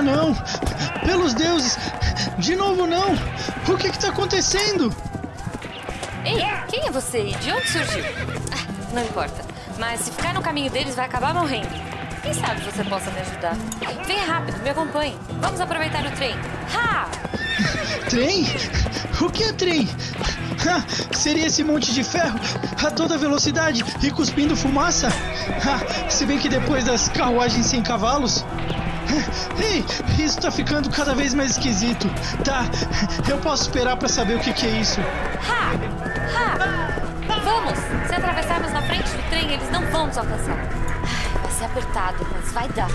Ah, não! Pelos deuses! De novo, não! O que está acontecendo? Ei, quem é você e de onde surgiu? Ah, não importa, mas se ficar no caminho deles vai acabar morrendo. Quem sabe você possa me ajudar? Venha rápido, me acompanhe. Vamos aproveitar o trem. Ha! Trem? O que é trem? Ha, seria esse monte de ferro a toda velocidade e cuspindo fumaça? Ha, se bem que depois das carruagens sem cavalos. Ei, isso tá ficando cada vez mais esquisito. Tá, eu posso esperar para saber o que, que é isso. Ha! Ha! Vamos! Se atravessarmos na frente do trem, eles não vão nos alcançar. Vai ser apertado, mas vai dar.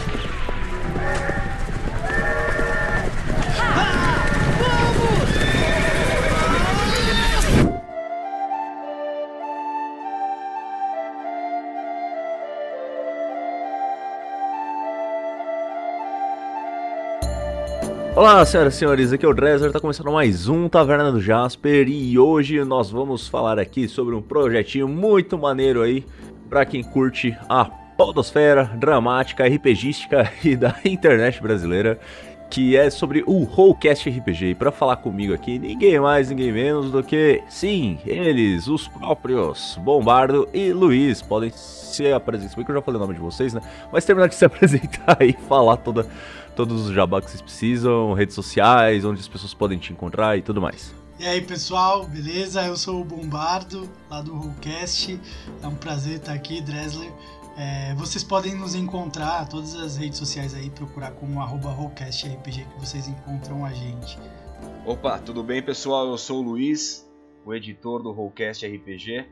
Olá, senhoras e senhores, aqui é o Dresser, tá começando mais um Taverna do Jasper e hoje nós vamos falar aqui sobre um projetinho muito maneiro aí para quem curte a podosfera dramática, RPGística e da internet brasileira, que é sobre o Rollcast RPG. E para falar comigo aqui, ninguém mais, ninguém menos do que, sim, eles, os próprios Bombardo e Luiz. Podem se apresentar, se que eu já falei o nome de vocês, né? Mas terminar de se apresentar e falar toda todos os jabá que vocês precisam, redes sociais, onde as pessoas podem te encontrar e tudo mais. E aí pessoal, beleza? Eu sou o Bombardo, lá do Rollcast. É um prazer estar aqui, Dresler. É, vocês podem nos encontrar, todas as redes sociais aí, procurar como arroba RollcastRPG que vocês encontram a gente. Opa, tudo bem pessoal? Eu sou o Luiz, o editor do Rollcast RPG.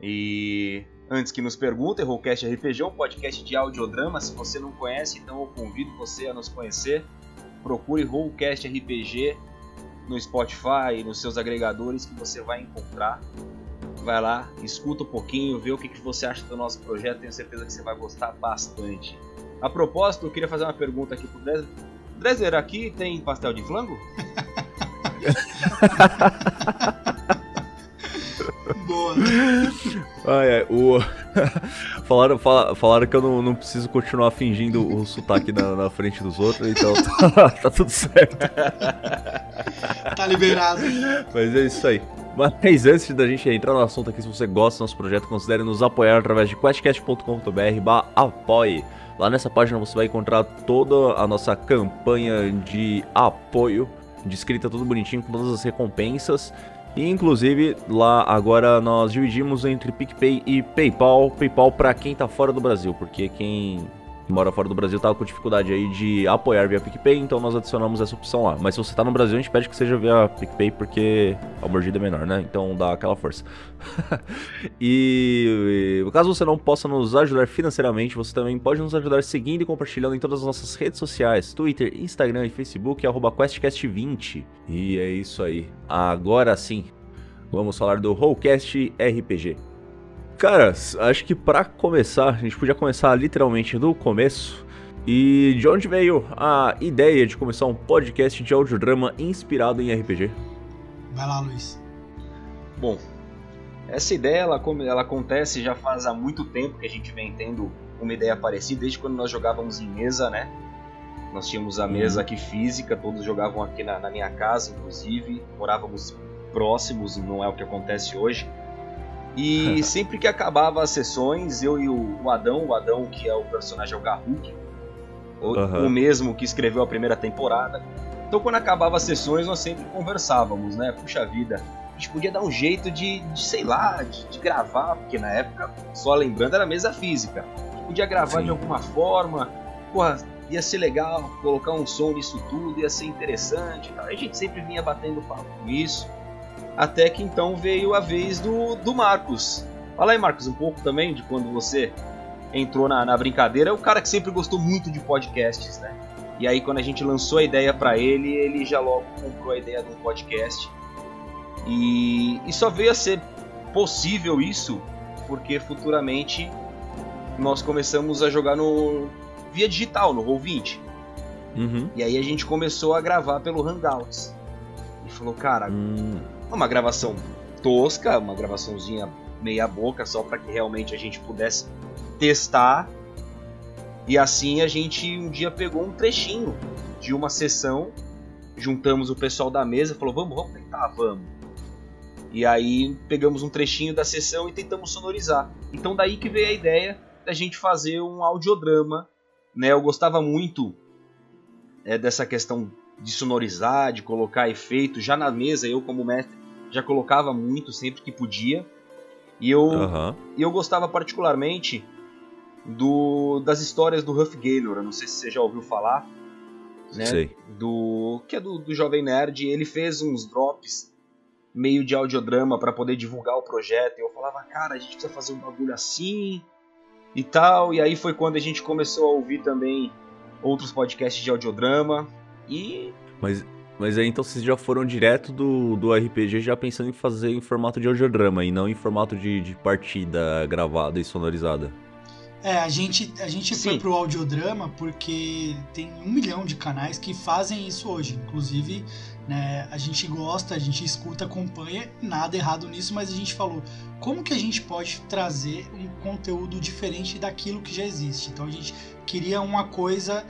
E Antes que nos perguntem, Rollcast RPG é um podcast de audiodrama. Se você não conhece, então eu convido você a nos conhecer. Procure Rollcast RPG no Spotify, nos seus agregadores que você vai encontrar. Vai lá, escuta um pouquinho, vê o que, você acha do nosso projeto. Tenho certeza que você vai gostar bastante. A propósito, eu queria fazer uma pergunta aqui pro Dresler. Dresler, aqui tem pastel de flango? Boa. O... falaram, falaram, falaram que eu não, não preciso continuar fingindo o sotaque na, na frente dos outros, então tá, tá tudo certo. Tá liberado. Mas é isso aí. Mas antes da gente entrar no assunto aqui, se você gosta do nosso projeto, considere nos apoiar através de questcast.com.br apoie. Lá nessa página você vai encontrar toda a nossa campanha de apoio, descrita tudo bonitinho, com todas as recompensas. Inclusive lá agora nós dividimos entre PicPay e PayPal. PayPal para quem tá fora do Brasil, porque quem mora fora do Brasil tava com dificuldade aí de apoiar via PicPay, então nós adicionamos essa opção lá. Mas se você tá no Brasil, a gente pede que seja via PicPay porque a mordida é menor, né? Então dá aquela força. e, e caso você não possa nos ajudar financeiramente, você também pode nos ajudar seguindo e compartilhando em todas as nossas redes sociais, Twitter, Instagram e Facebook, arroba QuestCast20. E é isso aí. Agora sim, vamos falar do Rollcast RPG. Cara, acho que para começar, a gente podia começar literalmente do começo. E de onde veio a ideia de começar um podcast de audiodrama inspirado em RPG? Vai lá, Luiz. Bom, essa ideia ela, ela acontece já faz há muito tempo que a gente vem tendo uma ideia parecida, desde quando nós jogávamos em mesa, né? Nós tínhamos a mesa aqui física, todos jogavam aqui na, na minha casa, inclusive, morávamos próximos, não é o que acontece hoje. E sempre que acabava as sessões, eu e o, Adão, o Adão que é o personagem é o Garruk, o, uhum. o mesmo que escreveu a primeira temporada. Então quando acabava as sessões nós sempre conversávamos, né? Puxa vida, a gente podia dar um jeito de, de sei lá, de, de, gravar, porque na época, só lembrando, era mesa física. A gente podia gravar Sim. de alguma forma, porra, ia ser legal colocar um som nisso tudo, ia ser interessante. A gente sempre vinha batendo papo com isso. Até que então veio a vez do, do Marcos. Fala aí, Marcos, um pouco também de quando você entrou na, na brincadeira. É o cara que sempre gostou muito de podcasts, né? E aí, quando a gente lançou a ideia para ele, ele já logo comprou a ideia de um podcast. E, e só veio a ser possível isso porque futuramente nós começamos a jogar no via digital, no Roll20. Uhum. E aí a gente começou a gravar pelo Hangouts. E falou, cara, hum uma gravação tosca, uma gravaçãozinha meia boca, só para que realmente a gente pudesse testar. E assim a gente um dia pegou um trechinho de uma sessão, juntamos o pessoal da mesa, falou: "Vamos, vamos tentar, vamos". E aí pegamos um trechinho da sessão e tentamos sonorizar. Então daí que veio a ideia da gente fazer um audiodrama, né? Eu gostava muito é, dessa questão de sonorizar, de colocar efeito. Já na mesa, eu como mestre já colocava muito sempre que podia. E eu, eu gostava particularmente do das histórias do Huff Gaylor. Eu não sei se você já ouviu falar, né? Sei. Do que é do, do Jovem Nerd. Ele fez uns drops meio de audiodrama para poder divulgar o projeto. E eu falava, cara, a gente precisa fazer um bagulho assim e tal. E aí foi quando a gente começou a ouvir também outros podcasts de audiodrama. E Mas, mas aí então vocês já foram direto do, do RPG já pensando em fazer em formato de audiodrama e não em formato de, de partida gravada e sonorizada. É, a gente, a gente foi pro audiodrama porque tem um milhão de canais que fazem isso hoje. Inclusive, né, a gente gosta, a gente escuta, acompanha, nada errado nisso, mas a gente falou como que a gente pode trazer um conteúdo diferente daquilo que já existe. Então a gente queria uma coisa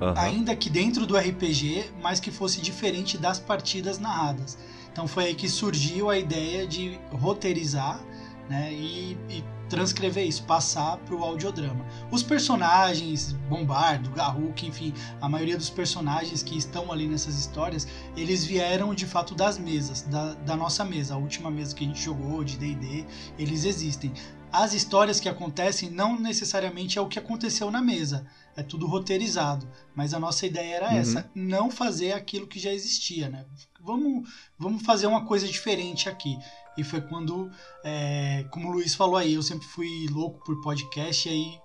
Aham. ainda que dentro do RPG, mas que fosse diferente das partidas narradas. Então foi aí que surgiu a ideia de roteirizar né, e, e transcrever isso, passar para o audiodrama. Os personagens, Bombardo, Garruk, enfim, a maioria dos personagens que estão ali nessas histórias, eles vieram de fato das mesas, da, da nossa mesa, a última mesa que a gente jogou de D&D, eles existem. As histórias que acontecem não necessariamente é o que aconteceu na mesa, é tudo roteirizado. Mas a nossa ideia era Uhum. essa, não fazer aquilo que já existia, né? Vamos, vamos fazer uma coisa diferente aqui. E foi quando, é, como o Luiz falou aí, eu sempre fui louco por podcast, e aí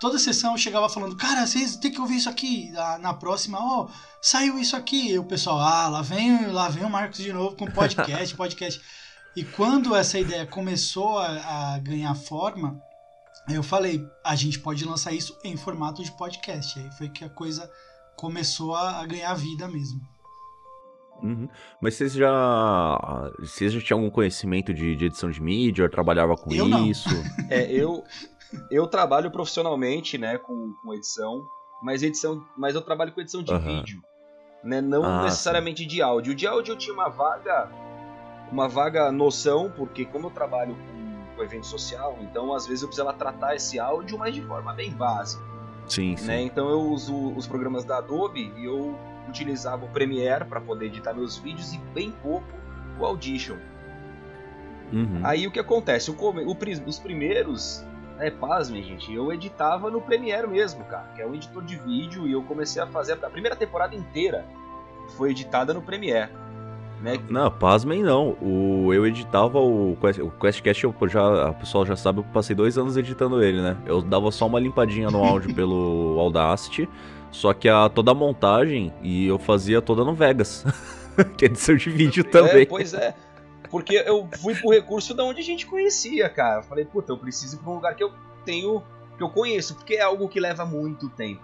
toda sessão eu chegava falando, cara, vocês têm que ouvir isso aqui. Na, na próxima, ó, saiu isso aqui. E o pessoal, ah, lá vem, lá vem o Marcos de novo com podcast, podcast. E quando essa ideia começou a, a ganhar forma, Aí eu falei, a gente pode lançar isso em formato de podcast. Aí foi que a coisa começou a, a ganhar vida mesmo. Uhum. Mas vocês já. Vocês já tinham algum conhecimento de, de edição de mídia? Trabalhava com Eu não. isso? É, eu, eu trabalho profissionalmente, né, com, com edição, mas edição, mas eu trabalho com edição de Aham. vídeo, né, não Ah, necessariamente de áudio. De áudio eu tinha uma vaga, uma vaga noção, porque como eu trabalho com, com evento social, então às vezes eu precisava tratar esse áudio, mas de forma bem básica, Sim, sim. né? Então eu uso os programas da Adobe e eu utilizava o Premiere para poder editar meus vídeos e bem pouco o Audition. Uhum. Aí o que acontece? O o os primeiros, né, pasmem, gente, eu editava no Premiere mesmo, cara, que é um editor de vídeo, e eu comecei a fazer a primeira temporada inteira foi editada no Premiere, né? Não, pasmem não. O, eu editava o, Quest- o QuestCast, eu já, a pessoa já sabe, eu passei dois anos editando ele, né? Eu dava só uma limpadinha no áudio pelo Audacity, só que a, toda a montagem e eu fazia toda no Vegas. que é edição de vídeo também. É, pois é. Porque eu fui pro recurso da onde a gente conhecia, cara. Falei, puta, eu preciso ir pra um lugar que eu tenho, que eu conheço, porque é algo que leva muito tempo.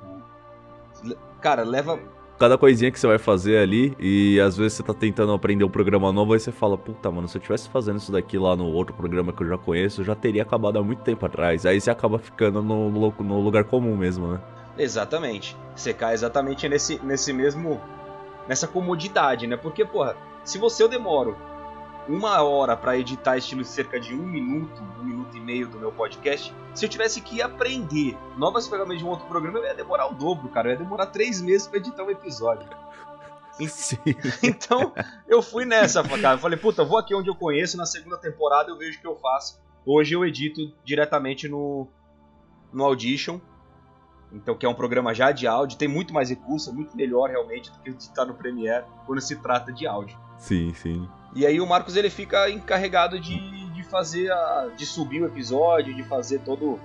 Cara, leva Cada coisinha que você vai fazer ali, e às vezes você tá tentando aprender um programa novo, aí você fala, puta, mano, se eu tivesse fazendo isso daqui lá no outro programa que eu já conheço, eu já teria acabado há muito tempo atrás. Aí você acaba ficando no, no, lugar comum mesmo, né? Exatamente. Você cai exatamente nesse, nesse mesmo. nessa comodidade, né? Porque, porra, se você eu demoro uma hora pra editar estilo cerca de um minuto, um minuto e meio do meu podcast, se eu tivesse que aprender novas ferramentas de um outro programa, eu ia demorar o dobro, cara. Eu ia demorar três meses pra editar um episódio. Sim. Então, eu fui nessa, cara. Eu falei, puta, vou aqui onde eu conheço, na segunda temporada eu vejo o que eu faço. Hoje eu edito diretamente no, no Audition. Então, que é um programa já de áudio, tem muito mais recurso, é muito melhor realmente do que editar no Premiere quando se trata de áudio. Sim, sim. E aí o Marcos ele fica encarregado de, de fazer a, de subir o episódio, de fazer todo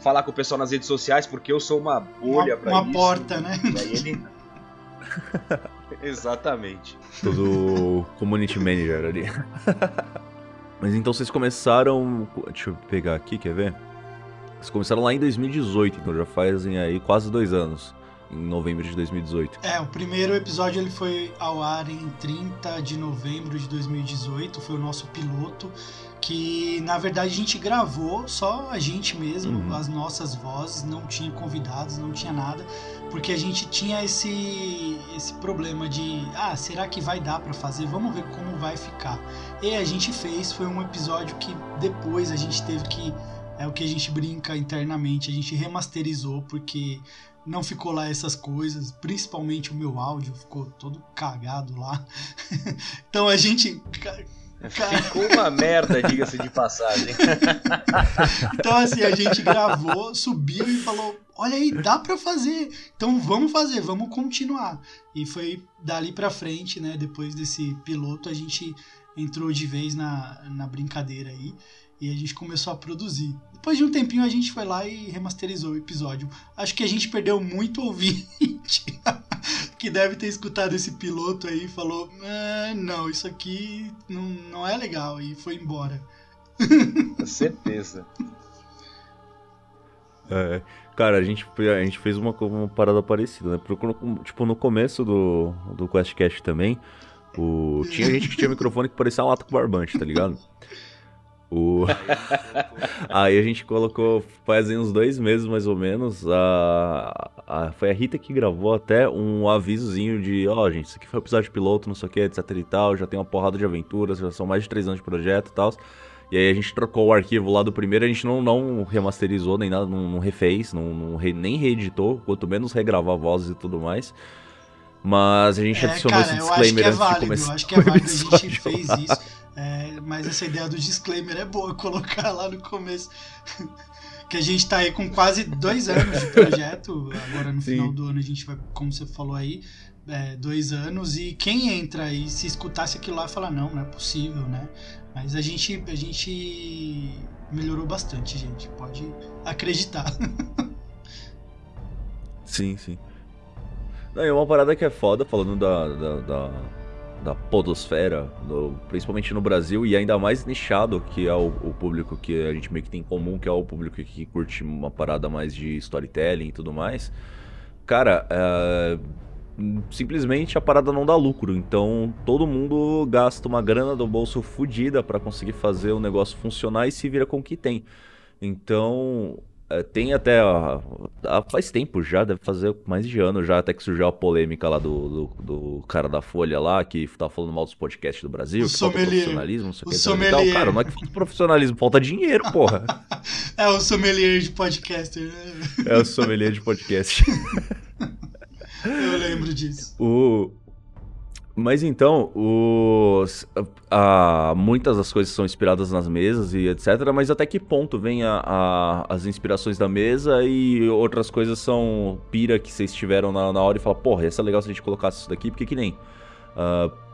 falar com o pessoal nas redes sociais, porque eu sou uma bolha Uma- pra uma isso. porta, né? E aí ele Exatamente. Todo community manager ali. Mas então vocês começaram. Deixa eu pegar aqui, quer ver? Vocês começaram lá em 2018, então já fazem aí quase dois anos. Em novembro de 2018. É, o primeiro episódio ele foi ao ar em 30 de novembro de 2018, foi o nosso piloto, que na verdade a gente gravou só a gente mesmo, uhum. as nossas vozes, não tinha convidados, não tinha nada, porque a gente tinha esse esse problema de, ah, será que vai dar para fazer? Vamos ver como vai ficar. E a gente fez, foi um episódio que depois a gente teve que é o que a gente brinca internamente, a gente remasterizou porque não ficou lá essas coisas, principalmente o meu áudio ficou todo cagado lá. então a gente Ficou uma merda, diga-se de passagem. então assim, a gente gravou, subiu e falou: "Olha aí, dá para fazer. Então vamos fazer, vamos continuar". E foi dali para frente, né, depois desse piloto, a gente entrou de vez na, na brincadeira aí e a gente começou a produzir. Depois de um tempinho a gente foi lá e remasterizou o episódio. Acho que a gente perdeu muito ouvinte que deve ter escutado esse piloto aí e falou: ah, não, isso aqui não, não é legal e foi embora. Com certeza. É, cara, a gente, a gente fez uma, uma parada parecida, né? Tipo, no começo do, do QuestCast também, o, tinha gente que tinha microfone que parecia uma lata com barbante, tá ligado? O... Aí a gente colocou, fazem uns dois meses mais ou menos, a... a... foi a Rita que gravou até um avisozinho de, ó, oh, gente, isso aqui foi um episódio piloto, não sei o que, etc e tal, já tem uma porrada de aventuras, já são mais de três anos de projeto e tal. E aí a gente trocou o arquivo lá do primeiro, a gente não, não remasterizou nem nada, não, não refez, não, não re... nem reeditou, quanto menos regravar vozes e tudo mais. Mas a gente é, adicionou cara, esse disclaimer é antes válido, de começar. Eu acho que é válido, a gente fez isso. É, mas essa ideia do disclaimer é boa colocar lá no começo. que a gente tá aí com quase dois anos de projeto. Agora no Sim. final do ano a gente vai, como você falou aí, é, dois anos. E quem entra e se escutasse aquilo lá fala, não, não é possível, né? Mas a gente, a gente melhorou bastante, gente. Pode acreditar. sim, sim. Não, é uma parada que é foda, falando da, da, da da podosfera, no, principalmente no Brasil, e ainda mais nichado, que é o, o, público que a gente meio que tem em comum, que é o público que curte uma parada mais de storytelling e tudo mais. Cara, é, simplesmente a parada não dá lucro, então todo mundo gasta uma grana do bolso fodida para conseguir fazer o negócio funcionar e se vira com o que tem. Então, tem até. Ó, faz tempo já, deve fazer mais de ano já, até que surgiu a polêmica lá do, do, do cara da Folha lá, que tá falando mal dos podcasts do Brasil, o que sommelier. falta profissionalismo, não sei o que. Tal. Cara, não é que falta profissionalismo, falta dinheiro, porra. é o sommelier de podcaster, né? É o sommelier de podcast. Eu lembro disso. O, mas então, os, a, muitas das coisas são inspiradas nas mesas e etc. Mas até que ponto vem a, a, as inspirações da mesa e outras coisas são pira que vocês tiveram na, na hora e fala, porra, ia ser legal se a gente colocasse isso daqui, porque que nem. Uh,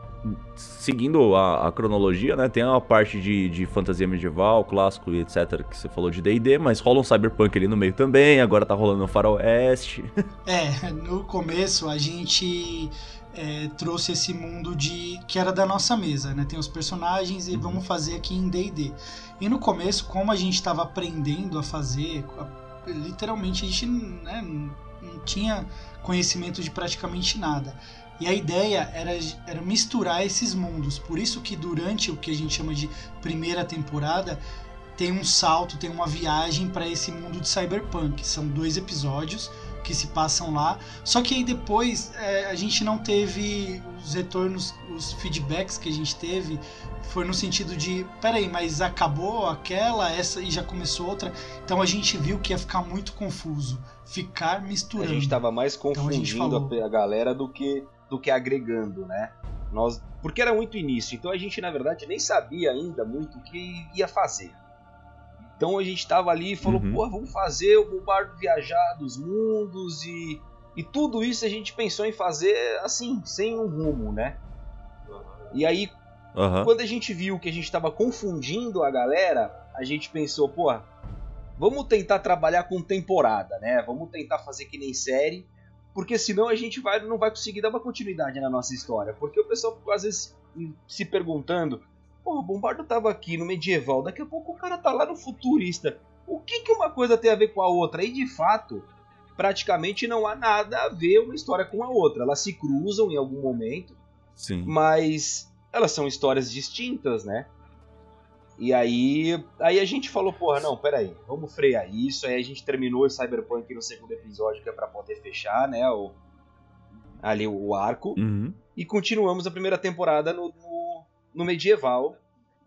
seguindo a, cronologia, né? Tem a parte de, de fantasia medieval, clássico e etc. que você falou de DD, mas rola um cyberpunk ali no meio também, agora tá rolando um faroeste. É, no começo a gente é, trouxe esse mundo de que era da nossa mesa, né? Tem os personagens e vamos fazer aqui em D&D. E no começo, como a gente estava aprendendo a fazer, literalmente a gente né, não tinha conhecimento de praticamente nada. E a ideia era, era misturar esses mundos. Por isso que durante o que a gente chama de primeira temporada tem um salto, tem uma viagem para esse mundo de cyberpunk. São dois episódios que se passam lá. Só que aí depois é, a gente não teve os retornos, os feedbacks que a gente teve foi no sentido de, peraí, mas acabou aquela, essa e já começou outra. Então a gente viu que ia ficar muito confuso, ficar misturando. A gente estava mais confundindo então a, a, galera do que do que agregando, né? Nós, porque era muito início, então a gente na verdade nem sabia ainda muito o que ia fazer. Então a gente estava ali e falou, uhum. pô, vamos fazer o Bombardo viajar dos mundos e, e tudo isso a gente pensou em fazer assim, sem um rumo, né? E aí, uhum. quando a gente viu que a gente estava confundindo a galera, a gente pensou, pô, vamos tentar trabalhar com temporada, né? Vamos tentar fazer que nem série, porque senão a gente vai, não vai conseguir dar uma continuidade na nossa história. Porque o pessoal às vezes se perguntando, Pô, o Bombardo tava aqui no medieval, daqui a pouco o cara tá lá no futurista. O que, que uma coisa tem a ver com a outra? E de fato, praticamente não há nada a ver uma história com a outra. Elas se cruzam em algum momento, Sim. mas elas são histórias distintas, né? E aí, aí a gente falou, porra, não, peraí, vamos frear isso. Aí a gente terminou o Cyberpunk no segundo episódio, que é pra poder fechar, né? O, ali o arco. Uhum. E continuamos a primeira temporada no, no, no medieval,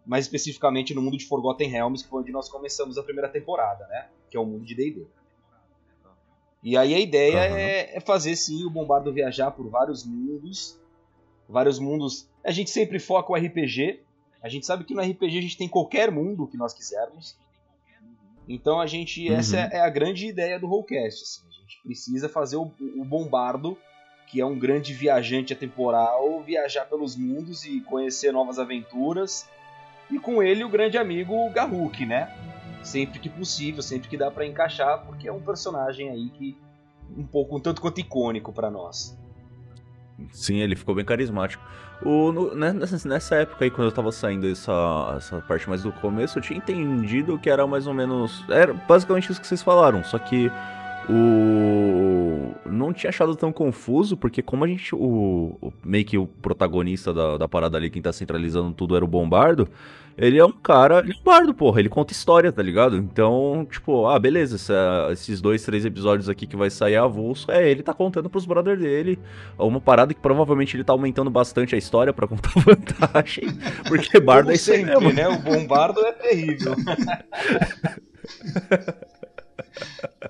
mais especificamente no mundo de Forgotten Realms, que foi onde nós começamos a primeira temporada, né? Que é o mundo de D&D. E aí a ideia Aham. é, é fazer sim o Bombardo viajar por vários mundos, vários mundos. A gente sempre foca o RPG. A gente sabe que no RPG a gente tem qualquer mundo que nós quisermos. Então a gente Uhum. essa é a grande ideia do Rollcast. Assim. A gente precisa fazer o, o Bombardo que é um grande viajante atemporal, viajar pelos mundos e conhecer novas aventuras. E com ele o grande amigo Garruk, né? Sempre que possível, sempre que dá pra encaixar, porque é um personagem aí que um pouco um tanto quanto icônico pra nós. Sim, ele ficou bem carismático. O, no- né, nessa, nessa época aí, quando eu tava saindo essa, essa parte mais do começo, eu tinha entendido que era mais ou menos. Era basicamente isso que vocês falaram, só que o. Não tinha achado tão confuso, porque como a gente. O, o- meio que o protagonista da, da parada ali, quem tá centralizando tudo era o Bombardo. Ele é um cara. Ele é um bardo, porra. Ele conta história, tá ligado? Então, tipo, ah, beleza. essa- esses dois, três episódios aqui que vai sair avulso. É, ele tá contando pros brothers dele. Uma parada que provavelmente ele tá aumentando bastante a história pra contar vantagem. Porque bardo é Como aí sempre, mesmo. né? O Bombardo é terrível.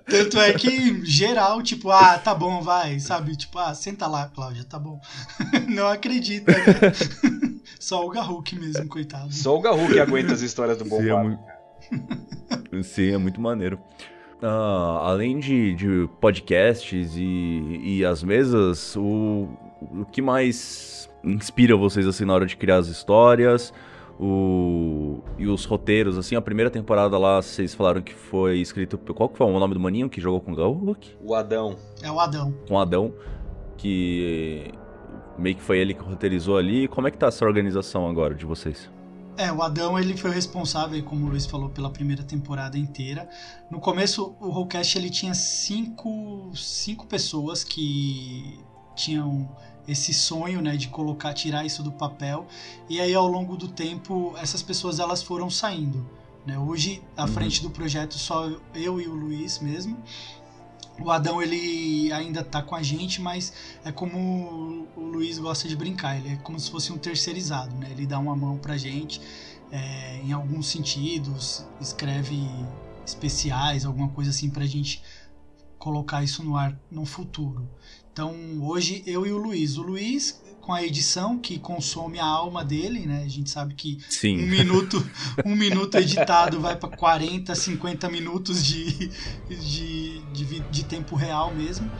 Tanto é que geral, tipo, ah, tá bom, vai, sabe? Tipo, ah, senta lá, Cláudia, tá bom. Não acredita, né? Só o Garruk mesmo, coitado. Só o Garruk aguenta as histórias do Sim, é muito- Sim, é muito maneiro. Ah, além de, de podcasts e, e as mesas, o, o que mais inspira vocês assim na hora de criar as histórias? O, e os roteiros, assim, a primeira temporada lá, vocês falaram que foi escrito. Qual que foi o nome do maninho que jogou com o Garruk? O Adão. É o Adão. Com o Adão, que meio que foi ele que roteirizou ali. Como é que tá essa organização agora de vocês? É, o Adão ele foi o responsável, como o Luiz falou, pela primeira temporada inteira. No começo, o Rollcast ele tinha cinco, cinco pessoas que tinham esse sonho, né, de colocar, tirar isso do papel. E aí, ao longo do tempo, essas pessoas elas foram saindo. Né? Hoje, à Uhum. frente do projeto, só eu e o Luiz mesmo. O Adão ele ainda tá com a gente, mas é como o Luiz gosta de brincar, ele é como se fosse um terceirizado, né? Ele dá uma mão pra gente é, em alguns sentidos, escreve especiais, alguma coisa assim pra gente colocar isso no ar no futuro. Então hoje eu e o Luiz, o Luiz com a edição que consome a alma dele, né? A gente sabe que um Sim. minuto, um minuto editado vai para 40, 50 minutos de, de, de, de tempo real mesmo.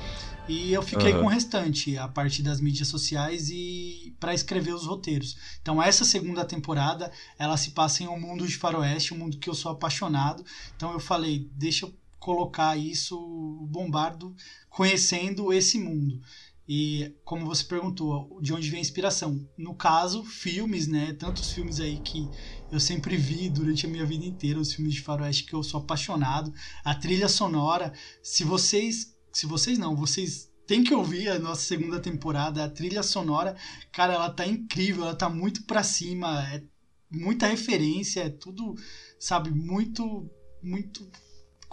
E eu fiquei Aham. com o restante, a parte das mídias sociais e para escrever os roteiros. Então essa segunda temporada, ela se passa em um mundo de faroeste, um mundo que eu sou apaixonado. Então eu falei, deixa eu colocar isso, Bombardo, conhecendo esse mundo. E como você perguntou, de onde vem a inspiração? No caso, filmes, né? Tantos filmes aí que eu sempre vi durante a minha vida inteira, os filmes de faroeste que eu sou apaixonado. A trilha sonora, se vocês, se vocês não, vocês têm que ouvir a nossa segunda temporada, a trilha sonora, cara, ela tá incrível, ela tá muito pra cima, é muita referência, é tudo, sabe, muito muito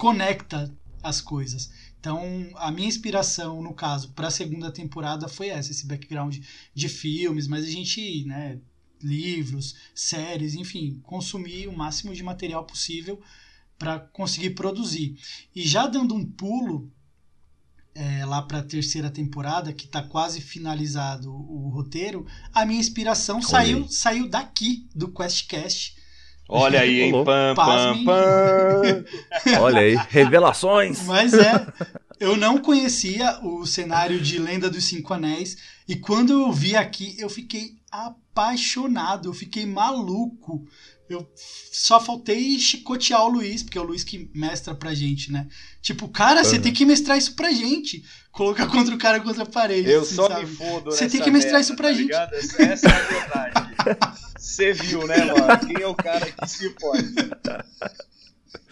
conecta as coisas. Então, a minha inspiração, no caso, para a segunda temporada foi essa, esse background de filmes, mas a gente, né, livros, séries, enfim, consumir o máximo de material possível para conseguir produzir. E já dando um pulo é, lá para a terceira temporada, que está quase finalizado o roteiro, a minha inspiração saiu, saiu daqui do QuestCast. Olha aí, hein? Pam, pam, pam. Olha aí, revelações! Mas é, eu não conhecia o cenário de Lenda dos Cinco Anéis e quando eu vi aqui eu fiquei apaixonado, eu fiquei maluco. Eu só faltei chicotear o Luiz, porque é o Luiz que mestra pra gente, né? Tipo, cara, você Uhum. tem que mestrar isso pra gente. Colocar contra o cara contra a parede. Eu assim, só sabe? me fodo Você tem que mestrar merda, isso pra tá gente. ligado? Essa essa é a verdade. Você viu, né, mano? Quem é o cara que se pode?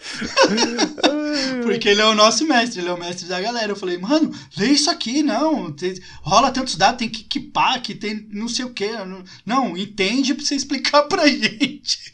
Porque ele é o nosso mestre, ele é o mestre da galera. Eu falei, mano, lê isso aqui, não. Tem, rola tantos dados, tem que equipar, que tem não sei o quê. Não, não entende pra você explicar pra gente.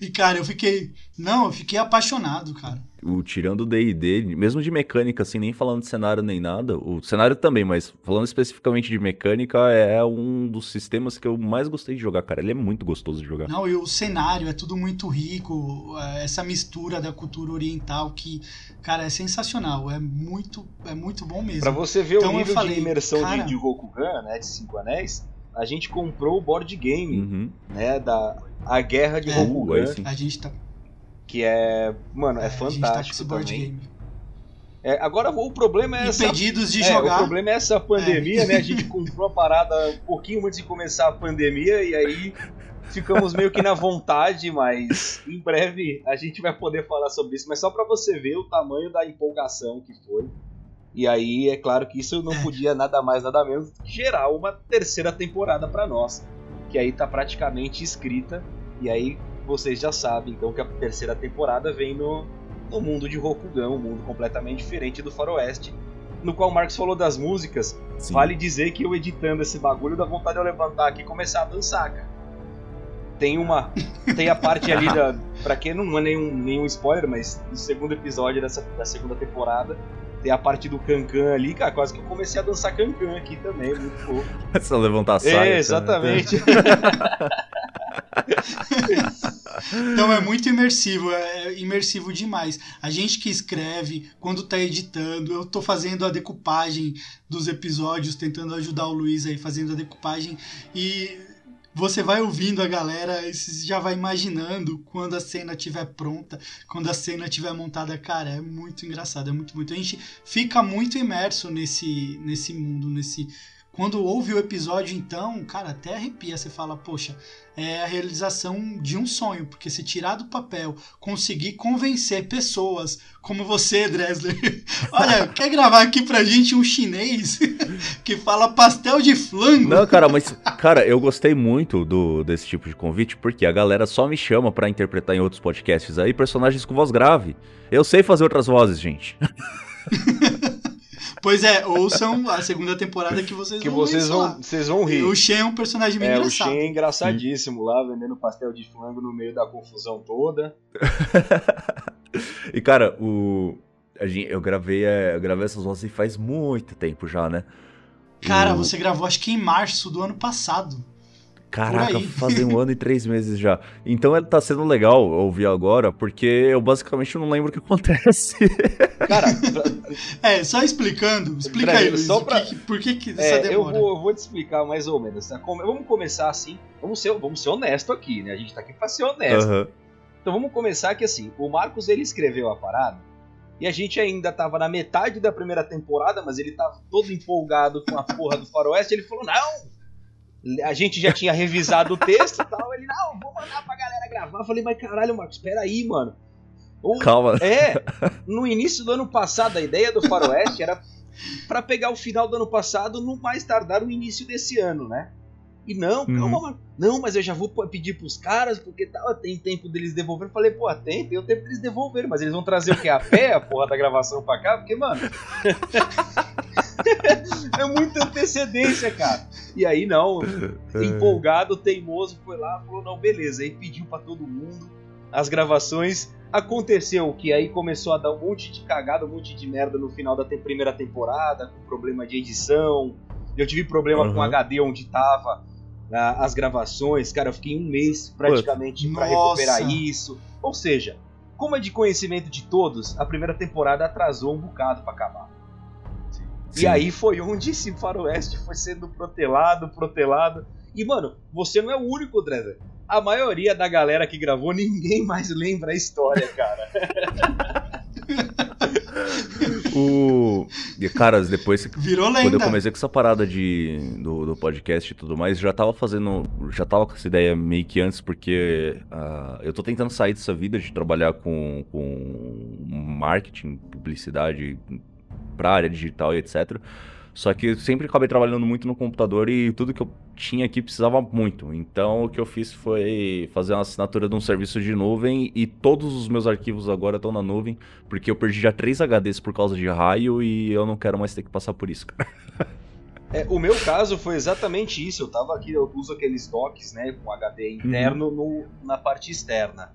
e, cara, eu fiquei. Não, eu fiquei apaixonado, cara. O, tirando o D&D, mesmo de mecânica, assim, nem falando de cenário nem nada, o cenário também, mas falando especificamente de mecânica, é um dos sistemas que eu mais gostei de jogar, cara. Ele é muito gostoso de jogar. Não, e o cenário é tudo muito rico, é, essa mistura da cultura oriental que, cara, é sensacional, é muito, é muito bom mesmo. Pra você ver então, o nível falei, de imersão cara... de, de Rokugan, né, de Cinco Anéis, a gente comprou o board game, uhum. né, da a Guerra de é, Rokugan. A gente tá que é, mano, é, é fantástico tá também. É, agora o problema é essa, Impedidos de é, jogar. O problema é essa pandemia, é. né? A gente comprou a parada um pouquinho antes de começar a pandemia e aí ficamos meio que na vontade, mas em breve a gente vai poder falar sobre isso. Mas só para você ver o tamanho da empolgação que foi. E aí é claro que isso não é. podia nada mais nada menos gerar uma terceira temporada para nós, que aí tá praticamente escrita. E aí vocês já sabem então que a terceira temporada vem no, no mundo de Rokugan, um mundo completamente diferente do Faroeste, no qual o Marcos falou das músicas. Sim. Vale dizer que eu editando esse bagulho dá vontade de eu levantar aqui e começar a dançar, cara. Tem uma. Tem a parte ali da. Pra quem não é nenhum, nenhum spoiler, mas no segundo episódio dessa, da segunda temporada, tem a parte do cancan ali, cara, quase que eu comecei a dançar cancan aqui também, muito. É só levantar a saia. É, exatamente. então é muito imersivo, é imersivo demais. A gente que escreve, quando tá editando, eu tô fazendo a decupagem dos episódios, tentando ajudar o Luiz aí fazendo a decupagem e você vai ouvindo a galera você já vai imaginando quando a cena estiver pronta, quando a cena estiver montada. Cara, é muito engraçado, é muito, muito. A gente fica muito imerso nesse, nesse mundo, nesse. Quando ouve o episódio, então, cara, até arrepia. Você fala, poxa, é a realização de um sonho, porque se tirar do papel, conseguir convencer pessoas como você, Dresler, olha, quer gravar aqui pra gente um chinês que fala pastel de flango? Não, cara, mas, cara, eu gostei muito do, desse tipo de convite, porque a galera só me chama para interpretar em outros podcasts aí personagens com voz grave. Eu sei fazer outras vozes, gente. Pois é, ouçam a segunda temporada que vocês que vão vocês vão, vocês vão rir. O Shen é um personagem bem é, engraçado. O Shen é engraçadíssimo lá, vendendo pastel de flango no meio da confusão toda. e cara, o eu gravei, é, eu gravei essas vozes faz muito tempo já, né? Cara, o... você gravou acho que em março do ano passado. Caraca, fazem um ano e três meses já. Então tá sendo legal ouvir agora, porque eu basicamente não lembro o que acontece. Cara, é, só explicando. Explica aí, Luiz, só pra... que, por que, que essa é, demora? Eu vou, eu vou te explicar mais ou menos. Tá? Vamos começar assim. Vamos ser, vamos ser honesto aqui, né? A gente tá aqui pra ser honesto. Uhum. Então vamos começar que assim, o Marcos ele escreveu a parada e a gente ainda tava na metade da primeira temporada, mas ele tava todo empolgado com a porra do Faroeste. Ele falou: Não, a gente já tinha revisado o texto e tal. Ele, não, vou mandar pra galera gravar. Eu falei, mas caralho, Marcos, espera aí, mano. Ou, Calma. É, no início do ano passado, a ideia do Faroeste era para pegar o final do ano passado, no mais tardar o início desse ano, né? E não, uhum. calma, mano. Não, mas eu já vou pedir pros caras, porque tal, tem tempo deles devolver. Eu falei, pô, tem, tem o tempo deles devolver, mas eles vão trazer o que? A pé, a porra da gravação pra cá? Porque, mano. é muita antecedência, cara. E aí, não, é. empolgado, teimoso, foi lá, falou, não, beleza. Aí pediu para todo mundo as gravações. Aconteceu que aí começou a dar um monte de cagada, um monte de merda no final da te primeira temporada, com problema de edição. Eu tive problema uhum. com HD onde tava uh, as gravações. Cara, eu fiquei um mês praticamente para recuperar isso. Ou seja, como é de conhecimento de todos, a primeira temporada atrasou um bocado para acabar. Sim. E aí foi onde esse faroeste foi sendo protelado, protelado. E, mano, você não é o único, Dresser. A maioria da galera que gravou, ninguém mais lembra a história, cara. o. Cara, depois. Virou lenda. Quando eu comecei com essa parada de, do, do podcast e tudo mais, já tava fazendo. Já tava com essa ideia meio que antes, porque uh, eu tô tentando sair dessa vida de trabalhar com, com marketing, publicidade, pra área digital e etc. Só que eu sempre acabei trabalhando muito no computador e tudo que eu tinha aqui precisava muito. Então o que eu fiz foi fazer uma assinatura de um serviço de nuvem e todos os meus arquivos agora estão na nuvem, porque eu perdi já três HDs por causa de raio e eu não quero mais ter que passar por isso, cara. É, o meu caso foi exatamente isso. Eu tava aqui, eu uso aqueles docks, né, com HD interno no, na parte externa.